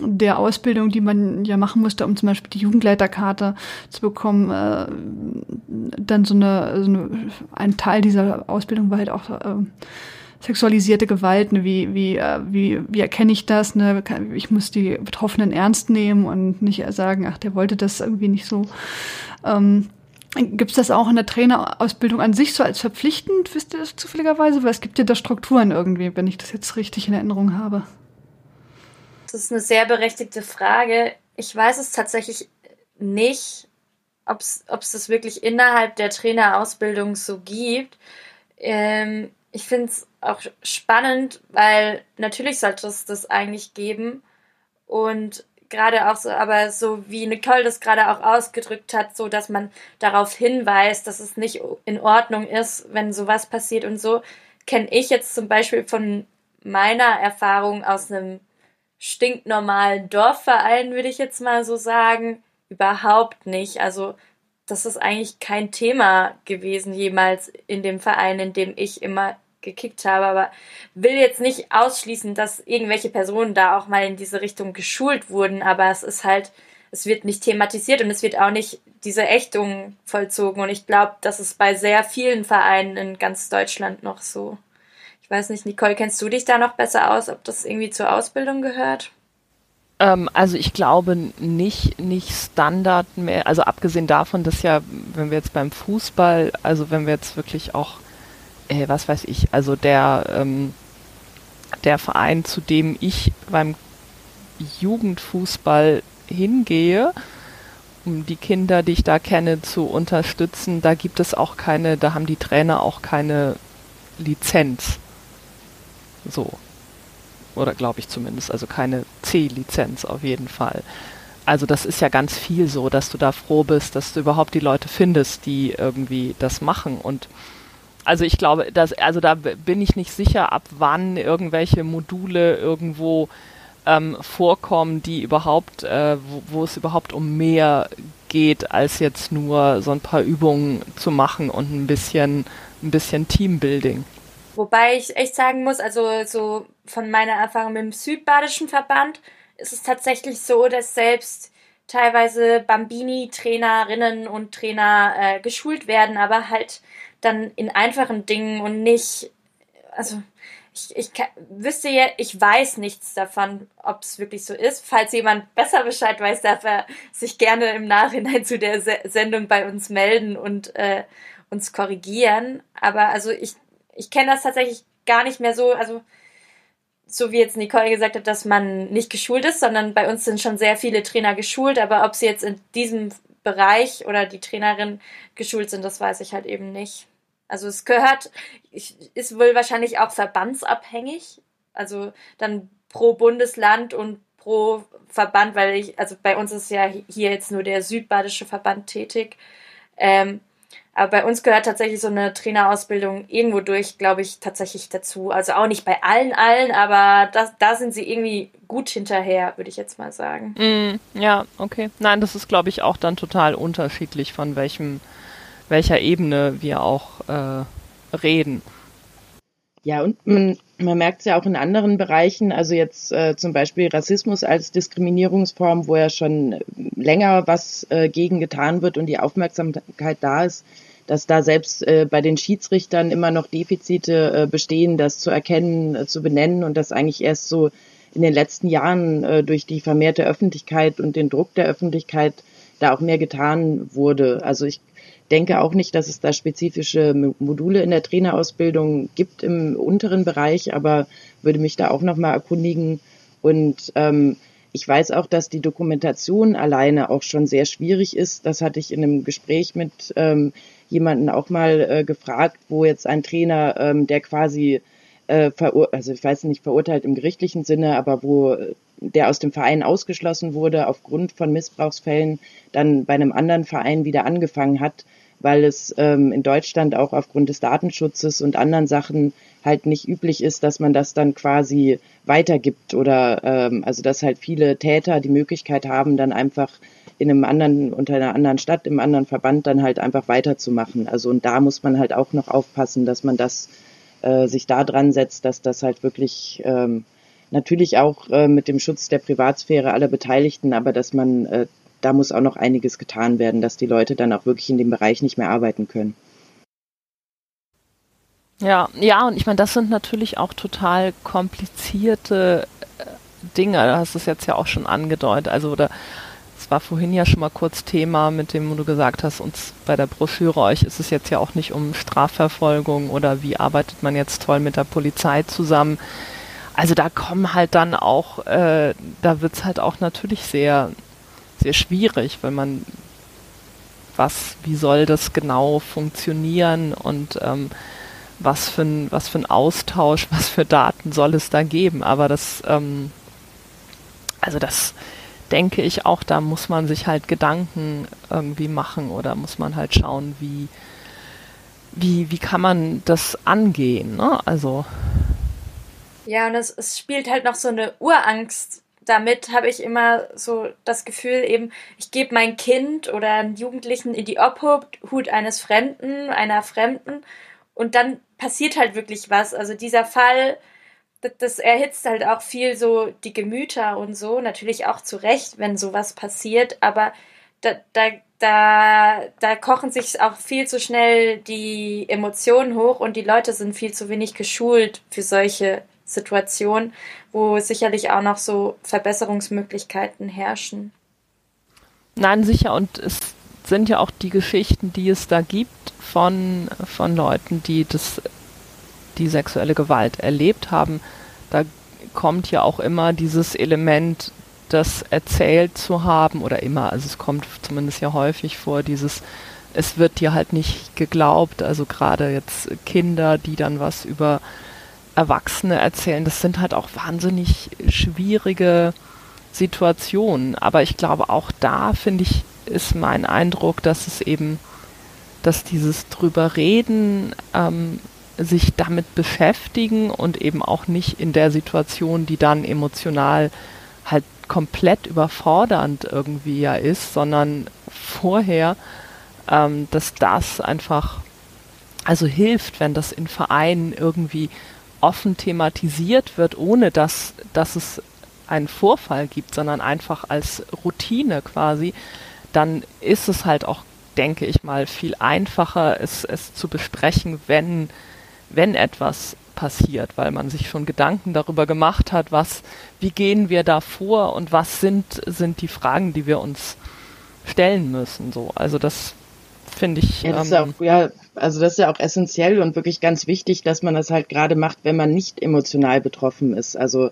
Speaker 5: der Ausbildung, die man ja machen musste, um zum Beispiel die Jugendleiterkarte zu bekommen, äh, dann so eine, so eine, ein Teil dieser Ausbildung war halt auch äh, sexualisierte Gewalt, ne, wie, wie, äh, wie, wie erkenne ich das, ne? ich muss die Betroffenen ernst nehmen und nicht sagen, ach, der wollte das irgendwie nicht so. Ähm, Gibt es das auch in der Trainerausbildung an sich so als verpflichtend, wisst ihr das zufälligerweise? Weil es gibt ja da Strukturen irgendwie, wenn ich das jetzt richtig in Erinnerung habe.
Speaker 1: Das ist eine sehr berechtigte Frage. Ich weiß es tatsächlich nicht, ob es das wirklich innerhalb der Trainerausbildung so gibt. Ähm, ich finde es auch spannend, weil natürlich sollte es das eigentlich geben. Und gerade auch so, aber so wie Nicole das gerade auch ausgedrückt hat, so dass man darauf hinweist, dass es nicht in Ordnung ist, wenn sowas passiert und so, kenne ich jetzt zum Beispiel von meiner Erfahrung aus einem stinknormalen Dorfverein, würde ich jetzt mal so sagen, überhaupt nicht. Also das ist eigentlich kein Thema gewesen jemals in dem Verein, in dem ich immer gekickt habe, aber will jetzt nicht ausschließen, dass irgendwelche Personen da auch mal in diese Richtung geschult wurden, aber es ist halt, es wird nicht thematisiert und es wird auch nicht diese Ächtung vollzogen und ich glaube, das ist bei sehr vielen Vereinen in ganz Deutschland noch so. Ich weiß nicht, Nicole, kennst du dich da noch besser aus, ob das irgendwie zur Ausbildung gehört?
Speaker 4: Ähm, also ich glaube nicht, nicht Standard mehr, also abgesehen davon, dass ja, wenn wir jetzt beim Fußball, also wenn wir jetzt wirklich auch äh, was weiß ich, also der, ähm, der Verein, zu dem ich beim Jugendfußball hingehe, um die Kinder, die ich da kenne, zu unterstützen, da gibt es auch keine, da haben die Trainer auch keine Lizenz. So. Oder glaube ich zumindest. Also keine C-Lizenz auf jeden Fall. Also das ist ja ganz viel so, dass du da froh bist, dass du überhaupt die Leute findest, die irgendwie das machen. Und also ich glaube, dass, also da bin ich nicht sicher, ab wann irgendwelche Module irgendwo ähm, vorkommen, die überhaupt, äh, wo, wo es überhaupt um mehr geht, als jetzt nur so ein paar Übungen zu machen und ein bisschen, ein bisschen Teambuilding.
Speaker 1: Wobei ich echt sagen muss, also so von meiner Erfahrung mit dem Südbadischen Verband ist es tatsächlich so, dass selbst teilweise Bambini-Trainerinnen und Trainer äh, geschult werden, aber halt dann in einfachen Dingen und nicht, also ich, ich wüsste ja, ich weiß nichts davon, ob es wirklich so ist. Falls jemand besser Bescheid weiß, darf er sich gerne im Nachhinein zu der Se Sendung bei uns melden und äh, uns korrigieren. Aber also ich, ich kenne das tatsächlich gar nicht mehr so, also so wie jetzt Nicole gesagt hat, dass man nicht geschult ist, sondern bei uns sind schon sehr viele Trainer geschult, aber ob sie jetzt in diesem Bereich oder die Trainerin geschult sind, das weiß ich halt eben nicht. Also es gehört, ist wohl wahrscheinlich auch verbandsabhängig. Also dann pro Bundesland und pro Verband, weil ich, also bei uns ist ja hier jetzt nur der südbadische Verband tätig. Ähm, aber bei uns gehört tatsächlich so eine Trainerausbildung irgendwo durch, glaube ich, tatsächlich dazu. Also auch nicht bei allen, allen, aber das, da sind sie irgendwie gut hinterher, würde ich jetzt mal sagen.
Speaker 4: Mm, ja, okay. Nein, das ist, glaube ich, auch dann total unterschiedlich, von welchem welcher Ebene wir auch äh, reden.
Speaker 6: Ja, und man, man merkt es ja auch in anderen Bereichen, also jetzt äh, zum Beispiel Rassismus als Diskriminierungsform, wo ja schon länger was äh, gegen getan wird und die Aufmerksamkeit da ist, dass da selbst äh, bei den Schiedsrichtern immer noch Defizite äh, bestehen, das zu erkennen, äh, zu benennen und das eigentlich erst so in den letzten Jahren äh, durch die vermehrte Öffentlichkeit und den Druck der Öffentlichkeit da auch mehr getan wurde. Also ich denke auch nicht, dass es da spezifische Module in der Trainerausbildung gibt im unteren Bereich, aber würde mich da auch nochmal erkundigen. Und ähm, ich weiß auch, dass die Dokumentation alleine auch schon sehr schwierig ist. Das hatte ich in einem Gespräch mit ähm, jemanden auch mal äh, gefragt, wo jetzt ein Trainer, ähm, der quasi äh, also ich weiß nicht verurteilt im gerichtlichen Sinne, aber wo der aus dem Verein ausgeschlossen wurde aufgrund von Missbrauchsfällen, dann bei einem anderen Verein wieder angefangen hat, weil es ähm, in Deutschland auch aufgrund des Datenschutzes und anderen Sachen halt nicht üblich ist, dass man das dann quasi weitergibt oder ähm, also dass halt viele Täter die Möglichkeit haben, dann einfach in einem anderen, unter einer anderen Stadt, im anderen Verband dann halt einfach weiterzumachen. Also und da muss man halt auch noch aufpassen, dass man das äh, sich da dran setzt, dass das halt wirklich ähm, natürlich auch äh, mit dem Schutz der Privatsphäre aller Beteiligten, aber dass man äh, da muss auch noch einiges getan werden, dass die Leute dann auch wirklich in dem Bereich nicht mehr arbeiten können.
Speaker 4: Ja, ja, und ich meine, das sind natürlich auch total komplizierte äh, Dinge. Du hast es jetzt ja auch schon angedeutet. Also, oder war vorhin ja schon mal kurz Thema mit dem, du gesagt hast, uns bei der Broschüre euch ist es jetzt ja auch nicht um Strafverfolgung oder wie arbeitet man jetzt toll mit der Polizei zusammen. Also da kommen halt dann auch, äh, da wird es halt auch natürlich sehr sehr schwierig, weil man was, wie soll das genau funktionieren und ähm, was für ein, was für ein Austausch, *laughs* was für Daten soll es da geben. Aber das, ähm, also das denke ich auch, da muss man sich halt Gedanken irgendwie machen oder muss man halt schauen, wie, wie, wie kann man das angehen, ne? Also.
Speaker 1: Ja, und es, es spielt halt noch so eine Urangst damit habe ich immer so das Gefühl, eben, ich gebe mein Kind oder einen Jugendlichen in die Obhut eines Fremden, einer Fremden und dann passiert halt wirklich was. Also dieser Fall, das, erhitzt halt auch viel so die Gemüter und so, natürlich auch zu Recht, wenn sowas passiert, aber da, da, da, da kochen sich auch viel zu schnell die Emotionen hoch und die Leute sind viel zu wenig geschult für solche Situation, wo sicherlich auch noch so Verbesserungsmöglichkeiten herrschen.
Speaker 4: Nein, sicher. Und es sind ja auch die Geschichten, die es da gibt von, von Leuten, die das, die sexuelle Gewalt erlebt haben. Da kommt ja auch immer dieses Element, das erzählt zu haben, oder immer, also es kommt zumindest ja häufig vor, dieses, es wird dir halt nicht geglaubt, also gerade jetzt Kinder, die dann was über Erwachsene erzählen, das sind halt auch wahnsinnig schwierige Situationen. Aber ich glaube, auch da finde ich, ist mein Eindruck, dass es eben, dass dieses drüber reden, ähm, sich damit beschäftigen und eben auch nicht in der Situation, die dann emotional halt komplett überfordernd irgendwie ja ist, sondern vorher, ähm, dass das einfach also hilft, wenn das in Vereinen irgendwie offen thematisiert wird, ohne dass, dass es einen Vorfall gibt, sondern einfach als Routine quasi, dann ist es halt auch, denke ich mal, viel einfacher, es, es zu besprechen, wenn, wenn etwas passiert, weil man sich schon Gedanken darüber gemacht hat, was, wie gehen wir da vor und was sind, sind die Fragen, die wir uns stellen müssen. So. Also das finde ich.
Speaker 6: Ja, das ähm, ist auch, ja, also das ist ja auch essentiell und wirklich ganz wichtig, dass man das halt gerade macht, wenn man nicht emotional betroffen ist. Also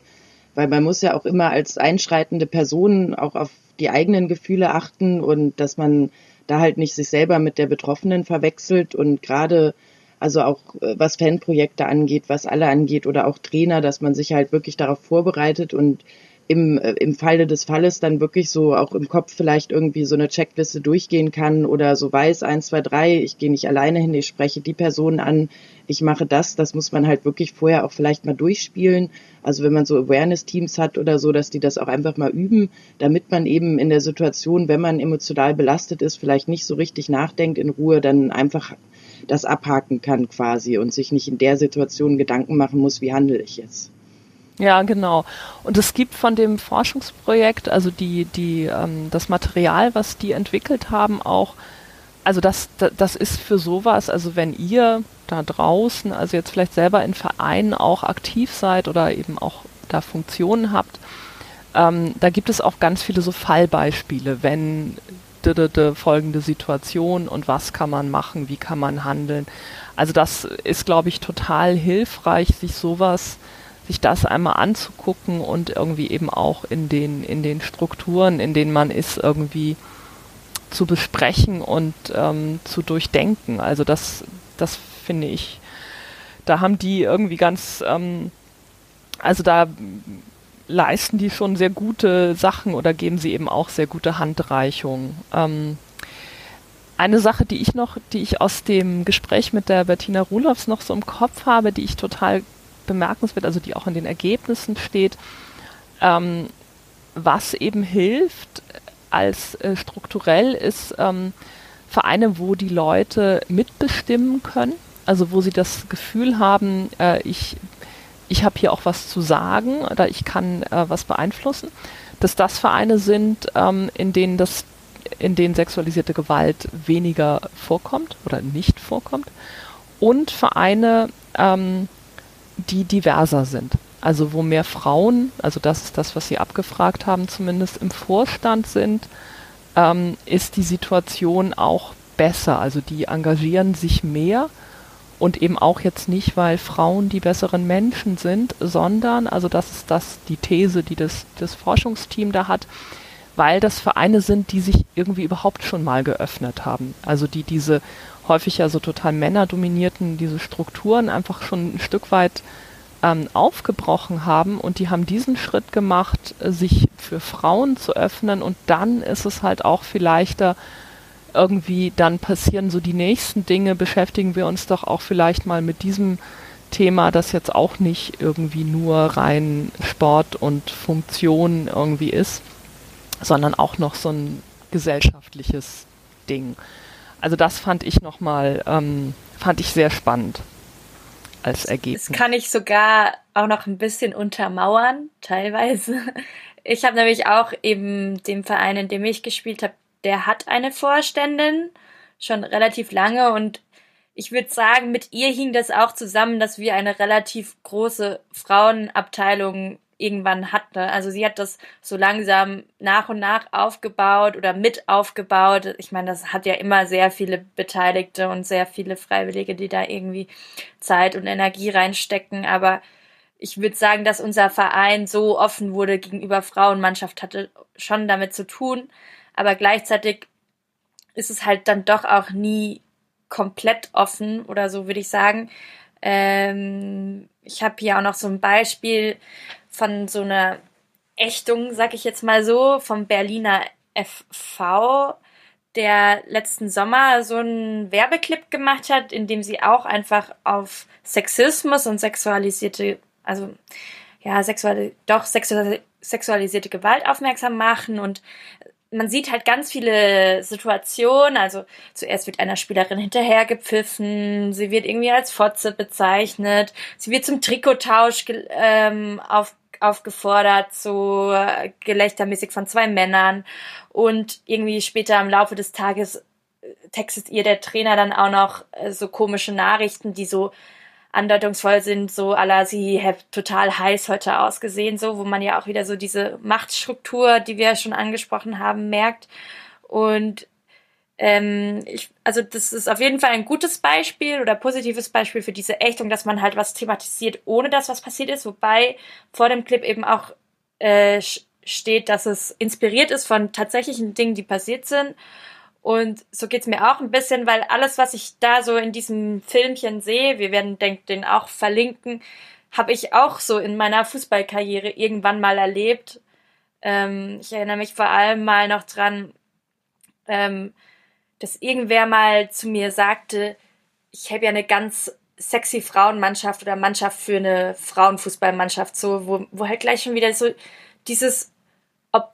Speaker 6: weil man muss ja auch immer als einschreitende Person auch auf die eigenen Gefühle achten und dass man da halt nicht sich selber mit der Betroffenen verwechselt und gerade also auch äh, was Fanprojekte angeht, was alle angeht oder auch Trainer, dass man sich halt wirklich darauf vorbereitet und im, äh, im Falle des Falles dann wirklich so auch im Kopf vielleicht irgendwie so eine Checkliste durchgehen kann oder so weiß, eins, zwei, drei, ich gehe nicht alleine hin, ich spreche die Person an, ich mache das, das muss man halt wirklich vorher auch vielleicht mal durchspielen. Also wenn man so Awareness-Teams hat oder so, dass die das auch einfach mal üben, damit man eben in der Situation, wenn man emotional belastet ist, vielleicht nicht so richtig nachdenkt in Ruhe, dann einfach das abhaken kann quasi und sich nicht in der Situation Gedanken machen muss, wie handle ich jetzt.
Speaker 4: Ja, genau. Und es gibt von dem Forschungsprojekt, also die, die, ähm, das Material, was die entwickelt haben, auch, also das, das ist für sowas, also wenn ihr da draußen, also jetzt vielleicht selber in Vereinen auch aktiv seid oder eben auch da Funktionen habt, ähm, da gibt es auch ganz viele so Fallbeispiele, wenn folgende Situation und was kann man machen, wie kann man handeln. Also das ist, glaube ich, total hilfreich, sich sowas sich das einmal anzugucken und irgendwie eben auch in den, in den Strukturen, in denen man ist, irgendwie zu besprechen und ähm, zu durchdenken. Also das, das finde ich, da haben die irgendwie ganz, ähm, also da leisten die schon sehr gute Sachen oder geben sie eben auch sehr gute Handreichungen. Ähm, eine Sache, die ich noch, die ich aus dem Gespräch mit der Bettina Rulofs noch so im Kopf habe, die ich total bemerkenswert, also die auch in den Ergebnissen steht, ähm, was eben hilft als äh, strukturell ist ähm, Vereine, wo die Leute mitbestimmen können, also wo sie das Gefühl haben, äh, ich, ich habe hier auch was zu sagen oder ich kann äh, was beeinflussen, dass das Vereine sind, ähm, in denen das in denen sexualisierte Gewalt weniger vorkommt oder nicht vorkommt und Vereine, ähm, die diverser sind. Also wo mehr Frauen, also das ist das, was Sie abgefragt haben, zumindest im Vorstand sind, ähm, ist die Situation auch besser. Also die engagieren sich mehr und eben auch jetzt nicht, weil Frauen die besseren Menschen sind, sondern, also das ist das die These, die das, das Forschungsteam da hat, weil das Vereine sind, die sich irgendwie überhaupt schon mal geöffnet haben. Also die diese häufig ja so total männerdominierten, diese Strukturen einfach schon ein Stück weit ähm, aufgebrochen haben und die haben diesen Schritt gemacht, sich für Frauen zu öffnen und dann ist es halt auch viel leichter, irgendwie dann passieren so die nächsten Dinge, beschäftigen wir uns doch auch vielleicht mal mit diesem Thema, das jetzt auch nicht irgendwie nur rein Sport und Funktion irgendwie ist, sondern auch noch so ein gesellschaftliches Ding. Also das fand ich nochmal, ähm, fand ich sehr spannend als Ergebnis.
Speaker 1: Das kann ich sogar auch noch ein bisschen untermauern, teilweise. *laughs* Ich habe nämlich auch eben dem Verein, in dem ich gespielt habe, der hat eine Vorständin schon relativ lange und ich würde sagen, mit ihr hing das auch zusammen, dass wir eine relativ große Frauenabteilung irgendwann hatte. Also sie hat das so langsam nach und nach aufgebaut oder mit aufgebaut. Ich meine, das hat ja immer sehr viele Beteiligte und sehr viele Freiwillige, die da irgendwie Zeit und Energie reinstecken. Aber ich würde sagen, dass unser Verein so offen wurde gegenüber Frauenmannschaft hatte schon damit zu tun. Aber gleichzeitig ist es halt dann doch auch nie komplett offen oder so, würde ich sagen, Ähm, ich habe hier auch noch so ein Beispiel von so einer Ächtung, sag ich jetzt mal so, vom Berliner FV, der letzten Sommer so einen Werbeclip gemacht hat, in dem sie auch einfach auf Sexismus und sexualisierte, also ja, sexuelle, doch sexual, sexualisierte Gewalt aufmerksam machen und man sieht halt ganz viele Situationen. Also zuerst wird einer Spielerin hinterhergepfiffen, sie wird irgendwie als Fotze bezeichnet, sie wird zum Trikottausch ähm, auf, aufgefordert, so äh, gelächtermäßig von zwei Männern. Und irgendwie später im Laufe des Tages äh, textet ihr der Trainer dann auch noch äh, so komische Nachrichten, die so andeutungsvoll sind, so aller sie have total heiß heute ausgesehen, so, wo man ja auch wieder so diese Machtstruktur, die wir schon angesprochen haben, merkt. Und ähm, ich, also das ist auf jeden Fall ein gutes Beispiel oder positives Beispiel für diese Ächtung, dass man halt was thematisiert, ohne dass was passiert ist, wobei vor dem Clip eben auch äh, steht, dass es inspiriert ist von tatsächlichen Dingen, die passiert sind und so geht's mir auch ein bisschen, weil alles, was ich da so in diesem Filmchen sehe, wir werden denk, den auch verlinken, habe ich auch so in meiner Fußballkarriere irgendwann mal erlebt. Ähm, ich erinnere mich vor allem mal noch dran, ähm, dass irgendwer mal zu mir sagte, ich habe ja eine ganz sexy Frauenmannschaft oder Mannschaft für eine Frauenfußballmannschaft, so, wo, wo halt gleich schon wieder so dieses, ob,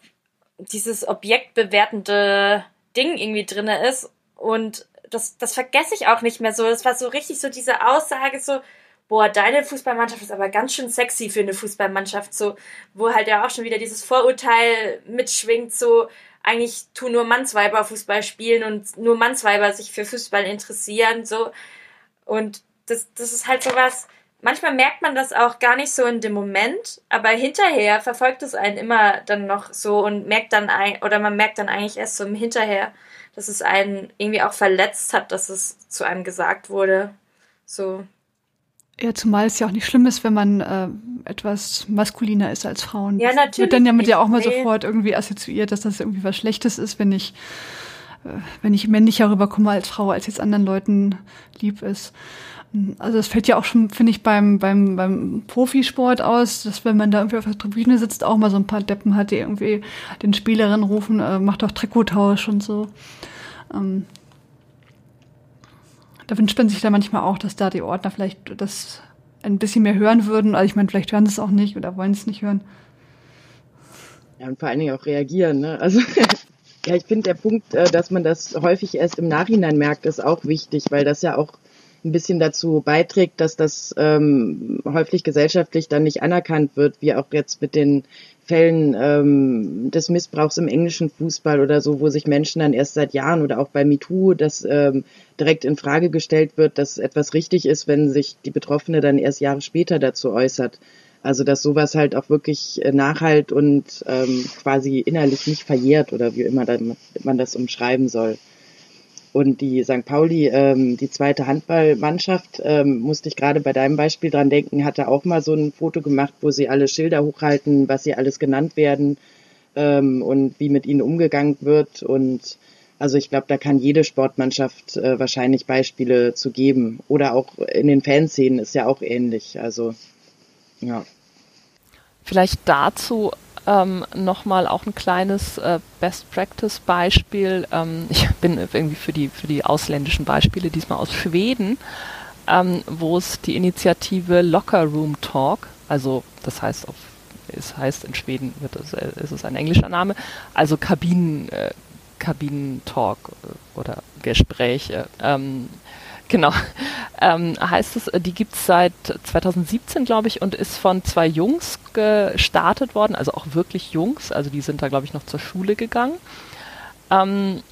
Speaker 1: dieses objektbewertende Ding irgendwie drinne ist. Und das, das vergesse ich auch nicht mehr so. Das war so richtig so diese Aussage so, boah, deine Fußballmannschaft ist aber ganz schön sexy für eine Fußballmannschaft, so, wo halt ja auch schon wieder dieses Vorurteil mitschwingt, so, eigentlich tun nur Mannsweiber Fußball spielen und nur Mannsweiber sich für Fußball interessieren, so. Und das, das ist halt sowas, manchmal merkt man das auch gar nicht so in dem Moment, aber hinterher verfolgt es einen immer dann noch so und merkt dann ein, oder man merkt dann eigentlich erst so im Hinterher, dass es einen irgendwie auch verletzt hat, dass es zu einem gesagt wurde. So.
Speaker 5: Ja, zumal es ja auch nicht schlimm ist, wenn man äh, etwas maskuliner ist als Frauen.
Speaker 1: Ja, natürlich.
Speaker 5: Das wird dann ja mit ja auch mal nee. sofort irgendwie assoziiert, dass das irgendwie was Schlechtes ist, wenn ich, äh, wenn ich männlicher rüberkomme als Frau, als jetzt anderen Leuten lieb ist. Also das fällt ja auch schon, finde ich, beim, beim, beim Profisport aus, dass wenn man da irgendwie auf der Tribüne sitzt, auch mal so ein paar Deppen hat, die irgendwie den Spielerinnen rufen, äh, macht doch Trikottausch und so. Ähm, da wünscht man sich da manchmal auch, dass da die Ordner vielleicht das ein bisschen mehr hören würden. Also ich meine, vielleicht hören sie es auch nicht oder wollen es nicht hören.
Speaker 6: Ja, und vor allen Dingen auch reagieren. Ne? Also *laughs* ja, ich finde der Punkt, äh, dass man das häufig erst im Nachhinein merkt, ist auch wichtig, weil das ja auch ein bisschen dazu beiträgt, dass das ähm, häufig gesellschaftlich dann nicht anerkannt wird, wie auch jetzt mit den Fällen ähm, des Missbrauchs im englischen Fußball oder so, wo sich Menschen dann erst seit Jahren oder auch bei MeToo das ähm, direkt in Frage gestellt wird, dass etwas richtig ist, wenn sich die Betroffene dann erst Jahre später dazu äußert. Also dass sowas halt auch wirklich äh, nachhalt und ähm, quasi innerlich nicht verjährt oder wie immer man das umschreiben soll. Und die St. Pauli, ähm, die zweite Handballmannschaft, ähm, musste ich gerade bei deinem Beispiel dran denken, hatte auch mal so ein Foto gemacht, wo sie alle Schilder hochhalten, was sie alles genannt werden ähm, und wie mit ihnen umgegangen wird. Und also ich glaube, da kann jede Sportmannschaft äh, wahrscheinlich Beispiele zu geben. Oder auch in den Fanszenen ist ja auch ähnlich. Also ja.
Speaker 4: Vielleicht dazu ähm, nochmal auch ein kleines äh, Best Practice Beispiel. Ähm, *laughs* ich bin irgendwie für die, für die ausländischen Beispiele diesmal aus Schweden, ähm, wo es die Initiative Locker Room Talk, also das heißt auf es heißt in Schweden wird es, äh, ist es ein englischer Name, also Kabinen, äh, Kabinentalk äh, oder Gespräche ähm, Genau. Ähm, heißt es, die gibt es seit 2017, glaube ich, und ist von zwei Jungs gestartet worden, also auch wirklich Jungs, also die sind da, glaube ich, noch zur Schule gegangen. Ähm,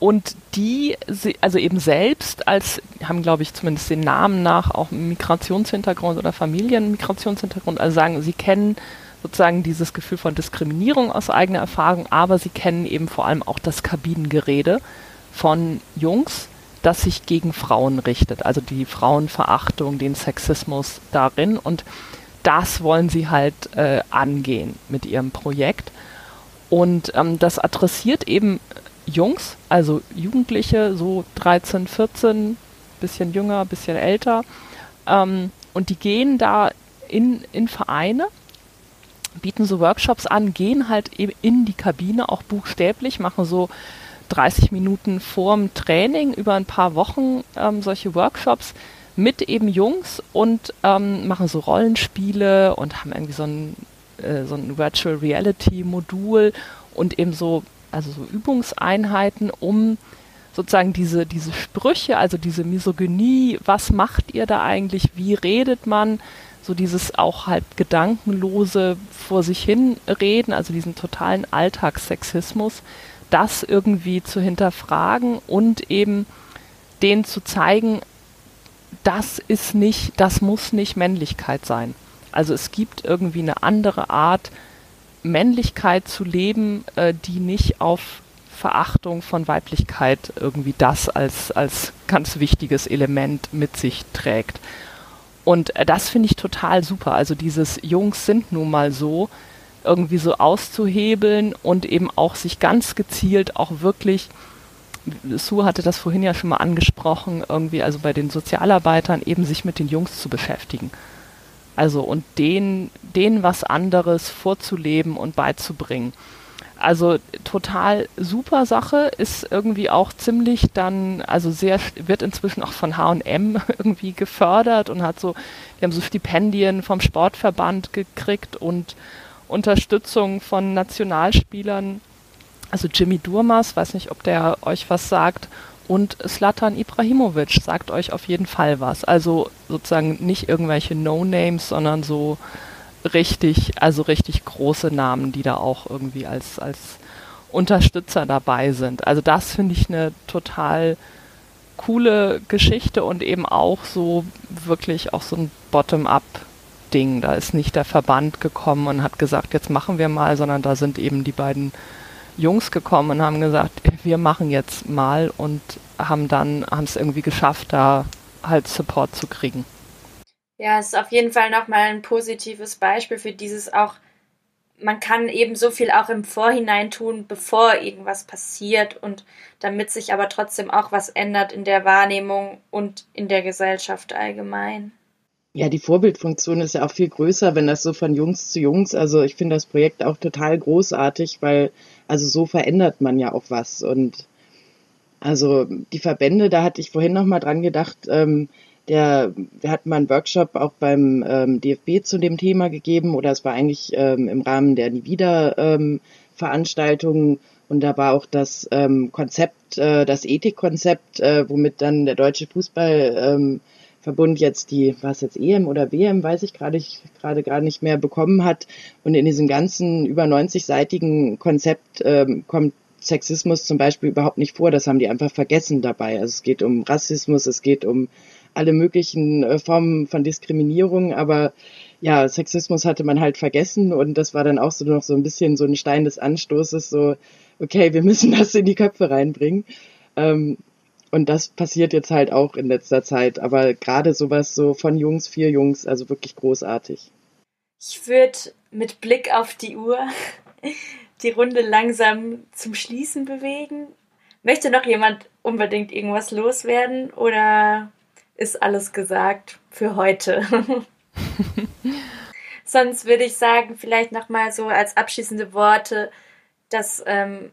Speaker 4: und die, also eben selbst als, haben glaube ich zumindest den Namen nach auch Migrationshintergrund oder Familienmigrationshintergrund, also sagen, sie kennen sozusagen dieses Gefühl von Diskriminierung aus eigener Erfahrung, aber sie kennen eben vor allem auch das Kabinengerede von Jungs das sich gegen Frauen richtet, also die Frauenverachtung, den Sexismus darin und das wollen sie halt äh, angehen mit ihrem Projekt. Und ähm, das adressiert eben Jungs, also Jugendliche, so 13, 14, bisschen jünger, bisschen älter, Ähm, und die gehen da in, in Vereine, bieten so Workshops an, gehen halt eben in die Kabine, auch buchstäblich, machen so 30 Minuten vorm Training über ein paar Wochen ähm, solche Workshops mit eben Jungs und ähm, machen so Rollenspiele und haben irgendwie so ein, äh, so ein Virtual Reality Modul und eben so, also so Übungseinheiten, um sozusagen diese, diese Sprüche, also diese Misogynie, was macht ihr da eigentlich, wie redet man, so dieses auch halt gedankenlose vor sich hin reden, also diesen totalen Alltagssexismus, das irgendwie zu hinterfragen und eben denen zu zeigen, das ist nicht, das muss nicht Männlichkeit sein. Also es gibt irgendwie eine andere Art, Männlichkeit zu leben, äh, die nicht auf Verachtung von Weiblichkeit irgendwie das als, als ganz wichtiges Element mit sich trägt. Und äh, das finde ich total super. Also dieses Jungs sind nun mal so, irgendwie so auszuhebeln und eben auch sich ganz gezielt auch wirklich, Sue hatte das vorhin ja schon mal angesprochen, irgendwie also bei den Sozialarbeitern eben sich mit den Jungs zu beschäftigen. Also und denen, denen was anderes vorzuleben und beizubringen. Also total super Sache, ist irgendwie auch ziemlich dann, also sehr, wird inzwischen auch von H&M *laughs* irgendwie gefördert und hat so, wir haben so Stipendien vom Sportverband gekriegt und Unterstützung von Nationalspielern, also Jimmy Durmas, weiß nicht, ob der euch was sagt, und Slatan Ibrahimovic sagt euch auf jeden Fall was. Also sozusagen nicht irgendwelche No-Names, sondern so richtig, also richtig große Namen, die da auch irgendwie als, als Unterstützer dabei sind. Also das finde ich eine total coole Geschichte und eben auch so wirklich auch so ein Bottom-up Ding. Da ist nicht der Verband gekommen und hat gesagt, jetzt machen wir mal, sondern da sind eben die beiden Jungs gekommen und haben gesagt, wir machen jetzt mal und haben dann, haben es irgendwie geschafft, da halt Support zu kriegen.
Speaker 1: Ja, es ist auf jeden Fall nochmal ein positives Beispiel für dieses auch, man kann eben so viel auch im Vorhinein tun, bevor irgendwas passiert und damit sich aber trotzdem auch was ändert in der Wahrnehmung und in der Gesellschaft allgemein.
Speaker 6: Ja, die Vorbildfunktion ist ja auch viel größer, wenn das so von Jungs zu Jungs. Also ich finde das Projekt auch total großartig, weil also so verändert man ja auch was. Und also die Verbände, da hatte ich vorhin noch mal dran gedacht, ähm, der, wir hatten mal einen Workshop auch beim ähm, DFB zu dem Thema gegeben oder es war eigentlich ähm, im Rahmen der Nie wieder ähm, Veranstaltungen und da war auch das ähm, Konzept, äh, das Ethikkonzept, äh, womit dann der deutsche Fußball ähm, Verbund jetzt die, was jetzt EM oder WM, weiß ich gerade gerade gar nicht mehr bekommen hat. Und in diesem ganzen über 90-seitigen Konzept ähm, kommt Sexismus zum Beispiel überhaupt nicht vor. Das haben die einfach vergessen dabei. Also es geht um Rassismus, es geht um alle möglichen äh, Formen von Diskriminierung, aber ja, Sexismus hatte man halt vergessen und das war dann auch so noch so ein bisschen so ein Stein des Anstoßes, so, okay, wir müssen das in die Köpfe reinbringen. Ähm, und das passiert jetzt halt auch in letzter Zeit. Aber gerade sowas so von Jungs, vier Jungs, also wirklich großartig.
Speaker 1: Ich würde mit Blick auf die Uhr *laughs* die Runde langsam zum Schließen bewegen. Möchte noch jemand unbedingt irgendwas loswerden oder ist alles gesagt für heute? *laughs* Sonst würde ich sagen, vielleicht nochmal so als abschließende Worte, dass ähm,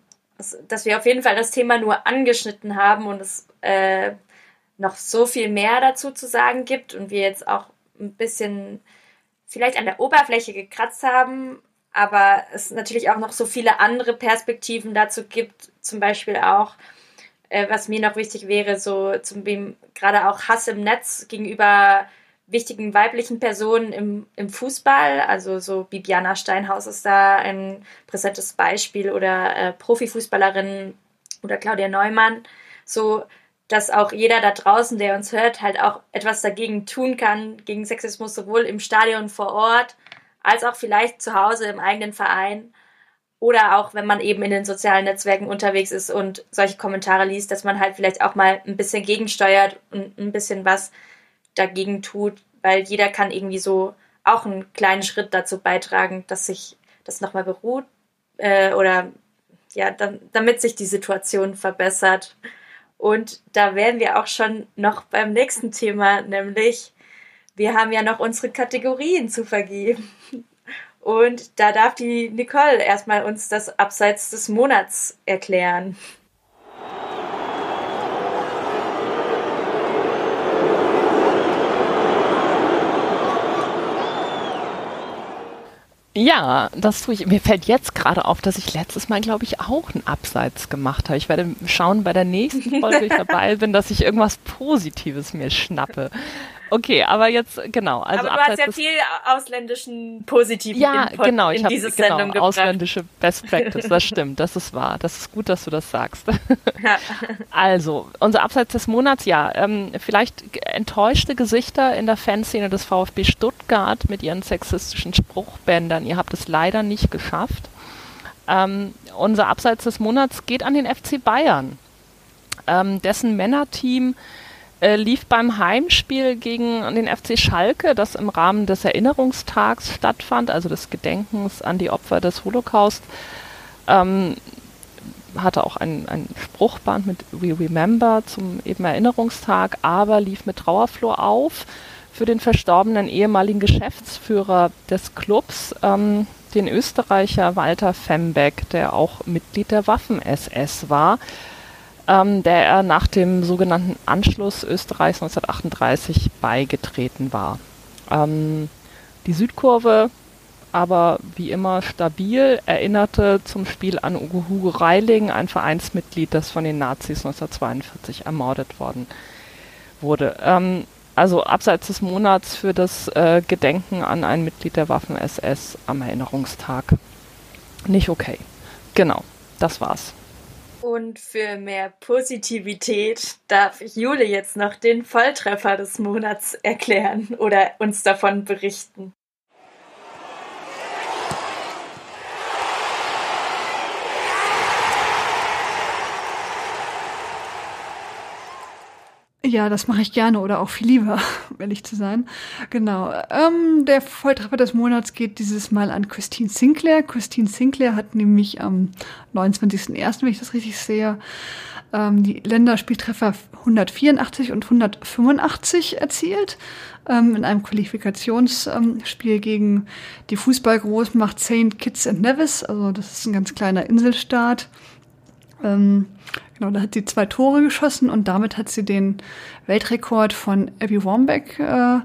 Speaker 1: dass wir auf jeden Fall das Thema nur angeschnitten haben und es äh, noch so viel mehr dazu zu sagen gibt und wir jetzt auch ein bisschen vielleicht an der Oberfläche gekratzt haben, aber es natürlich auch noch so viele andere Perspektiven dazu gibt, zum Beispiel auch, äh, was mir noch wichtig wäre, so zum gerade auch Hass im Netz gegenüber wichtigen weiblichen Personen im, im Fußball. Also so Bibiana Steinhaus ist da ein präsentes Beispiel oder äh, Profifußballerinnen oder Claudia Neumann. So, dass auch jeder da draußen, der uns hört, halt auch etwas dagegen tun kann, gegen Sexismus, sowohl im Stadion vor Ort, als auch vielleicht zu Hause im eigenen Verein. Oder auch, wenn man eben in den sozialen Netzwerken unterwegs ist und solche Kommentare liest, dass man halt vielleicht auch mal ein bisschen gegensteuert und ein bisschen was dagegen tut, weil jeder kann irgendwie so auch einen kleinen Schritt dazu beitragen, dass sich das nochmal beruht äh, oder ja, dann, damit sich die Situation verbessert. Und da wären wir auch schon noch beim nächsten Thema, nämlich wir haben ja noch unsere Kategorien zu vergeben. Und da darf die Nicole erstmal uns das Abseits des Monats erklären.
Speaker 4: Ja, das tue ich. Mir fällt jetzt gerade auf, dass ich letztes Mal, glaube ich, auch einen Abseits gemacht habe. Ich werde schauen bei der nächsten Folge, ich dabei *laughs* bin, dass ich irgendwas Positives mir schnappe. Okay, aber jetzt genau. Also
Speaker 1: aber du hast ja viel ausländischen positiven
Speaker 4: ja,
Speaker 1: Input
Speaker 4: genau, ich
Speaker 1: in
Speaker 4: hab,
Speaker 1: diese
Speaker 4: genau,
Speaker 1: Sendung gebracht.
Speaker 4: ausländische Best *laughs* Practice. Das stimmt, das ist wahr. Das ist gut, dass du das sagst. *laughs* Also unser Abseits des Monats, ja, ähm, vielleicht enttäuschte Gesichter in der Fanszene des VfB Stuttgart mit ihren sexistischen Spruchbändern. Ihr habt es leider nicht geschafft. Ähm, unser Abseits des Monats geht an den FC Bayern, ähm, dessen Männerteam äh, lief beim Heimspiel gegen den FC Schalke, das im Rahmen des Erinnerungstags stattfand, also des Gedenkens an die Opfer des Holocaust, ähm, hatte auch ein, ein Spruchband mit We Remember zum eben Erinnerungstag, aber lief mit Trauerflor auf. Für den verstorbenen ehemaligen Geschäftsführer des Clubs, ähm, den Österreicher Walter Fembeck, der auch Mitglied der Waffen-SS war ähm, der er nach dem sogenannten Anschluss Österreichs 1938 beigetreten war. Ähm, die Südkurve, aber wie immer stabil, erinnerte zum Spiel an Ugo Hugo Reiling, ein Vereinsmitglied, das von den Nazis 1942 ermordet worden wurde. Ähm, also abseits des Monats für das äh, Gedenken an ein Mitglied der Waffen-SS am Erinnerungstag. Nicht okay. Genau, das war's.
Speaker 1: Und für mehr Positivität darf ich Jule jetzt noch den Volltreffer des Monats erklären oder uns davon berichten.
Speaker 5: Ja, das mache ich gerne oder auch viel lieber, *laughs* um ehrlich zu sein. Genau. Ähm, der Volltreffer des Monats geht dieses Mal an Christine Sinclair. Christine Sinclair hat nämlich am 29.01., wenn ich das richtig sehe, ähm, die Länderspieltreffer 184 und 185 erzielt ähm, in einem Qualifikationsspiel ähm, gegen die Fußballgroßmacht St. Kitts and Nevis. Also das ist ein ganz kleiner Inselstaat. Ähm, Genau, da hat sie zwei Tore geschossen und damit hat sie den Weltrekord von Abby Wambach äh,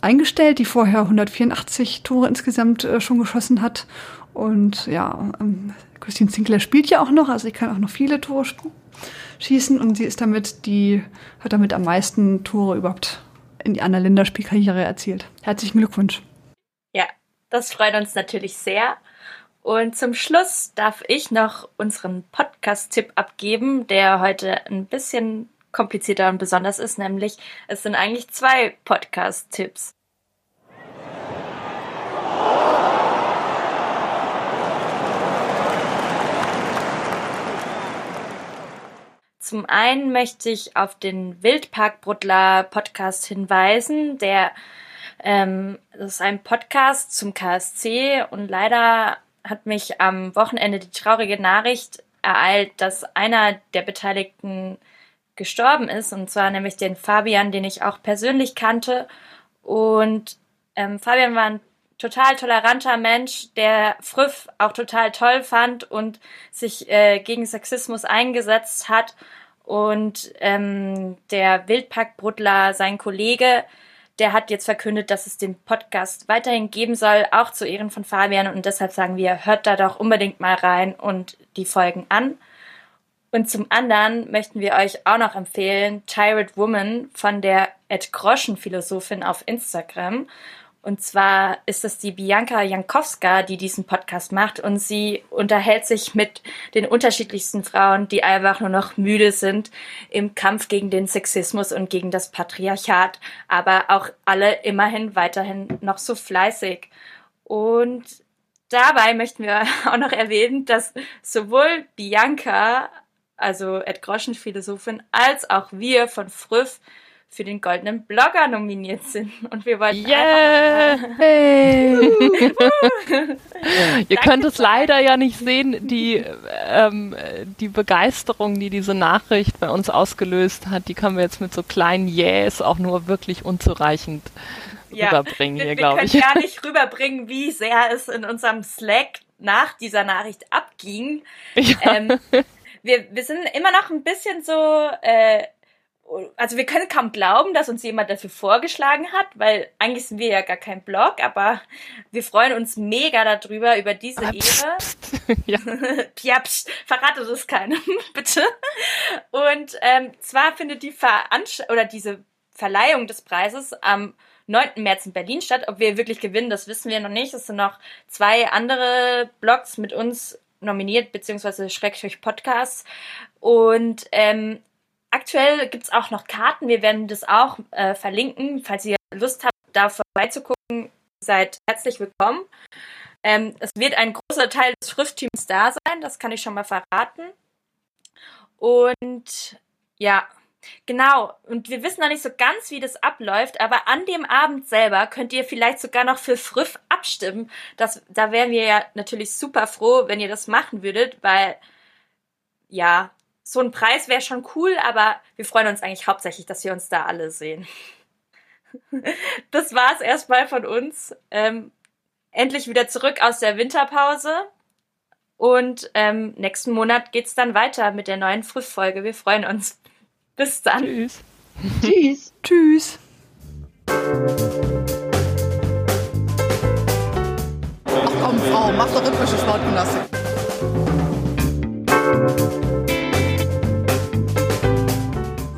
Speaker 5: eingestellt, die vorher 184 Tore insgesamt äh, schon geschossen hat. Und ja, ähm, Christine Sinclair spielt ja auch noch, also sie kann auch noch viele Tore schießen und sie ist damit die, hat damit am meisten Tore überhaupt in die andere Länderspielkarriere erzielt. Herzlichen Glückwunsch.
Speaker 1: Ja, das freut uns natürlich sehr. Und zum Schluss darf ich noch unseren Podcast-Tipp abgeben, der heute ein bisschen komplizierter und besonders ist, nämlich es sind eigentlich zwei Podcast-Tipps. Zum einen möchte ich auf den Wildpark Bruttler Podcast hinweisen, der ähm, das ist ein Podcast zum KSC und leider hat mich am Wochenende die traurige Nachricht ereilt, dass einer der Beteiligten gestorben ist, und zwar nämlich den Fabian, den ich auch persönlich kannte. Und ähm, Fabian war ein total toleranter Mensch, der Früff auch total toll fand und sich äh, gegen Sexismus eingesetzt hat. Und ähm, der Wildparkbruddler, sein Kollege, der hat jetzt verkündet, dass es den Podcast weiterhin geben soll, auch zu Ehren von Fabian. Und deshalb sagen wir, hört da doch unbedingt mal rein und die Folgen an. Und zum anderen möchten wir euch auch noch empfehlen, Tired Woman von der Ed Groschen Philosophin auf Instagram. Und zwar ist es die Bianca Jankowska, die diesen Podcast macht und sie unterhält sich mit den unterschiedlichsten Frauen, die einfach nur noch müde sind im Kampf gegen den Sexismus und gegen das Patriarchat, aber auch alle immerhin weiterhin noch so fleißig. Und dabei möchten wir *laughs* auch noch erwähnen, dass sowohl Bianca, also Ed Groschen Philosophin, als auch wir von Früff für den goldenen Blogger nominiert sind. Und wir wollten
Speaker 4: yeah! Hey. *laughs* Ihr könnt es leider ja nicht sehen, die, ähm, die Begeisterung, die diese Nachricht bei uns ausgelöst hat, die können wir jetzt mit so kleinen Yes auch nur wirklich unzureichend
Speaker 1: Ja,
Speaker 4: rüberbringen
Speaker 1: wir,
Speaker 4: hier,
Speaker 1: wir
Speaker 4: glaube
Speaker 1: können
Speaker 4: ich.
Speaker 1: gar nicht rüberbringen, wie sehr es in unserem Slack nach dieser Nachricht abging.
Speaker 4: Ja.
Speaker 1: Ähm, wir, wir sind immer noch ein bisschen so, äh, also wir können kaum glauben, dass uns jemand dafür vorgeschlagen hat, weil eigentlich sind wir ja gar kein Blog, aber wir freuen uns mega darüber, über diese
Speaker 4: pst,
Speaker 1: Ehre. *laughs*
Speaker 4: ja. *laughs*
Speaker 1: ja, pst, verrate das keinem, *laughs* bitte. Und ähm, zwar findet die Veranst oder diese Verleihung des Preises am 9. März in Berlin statt. Ob wir wirklich gewinnen, das wissen wir noch nicht. Es sind noch zwei andere Blogs mit uns nominiert, beziehungsweise Schrägstrich Podcasts. Und ähm, aktuell gibt's auch noch Karten. Wir werden das auch äh, verlinken. Falls ihr Lust habt, da vorbeizugucken, seid herzlich willkommen. Ähm, es wird ein großer Teil des Schriftteams da sein, das kann ich schon mal verraten. Und ja, genau. Und wir wissen noch nicht so ganz, wie das abläuft, aber an dem Abend selber könnt ihr vielleicht sogar noch für Früff abstimmen. Das, da wären wir ja natürlich super froh, wenn ihr das machen würdet, weil ja, so ein Preis wäre schon cool, aber wir freuen uns eigentlich hauptsächlich, dass wir uns da alle sehen. *laughs* Das war's erstmal von uns. Ähm, endlich wieder zurück aus der Winterpause. Und ähm, nächsten Monat geht's dann weiter mit der neuen Frühfolge. Wir freuen uns. *laughs* Bis dann.
Speaker 4: Tschüss. *laughs*
Speaker 6: Tschüss.
Speaker 5: Tschüss.
Speaker 7: Ach komm, Frau, mach doch rhythmische Sportgymnastik.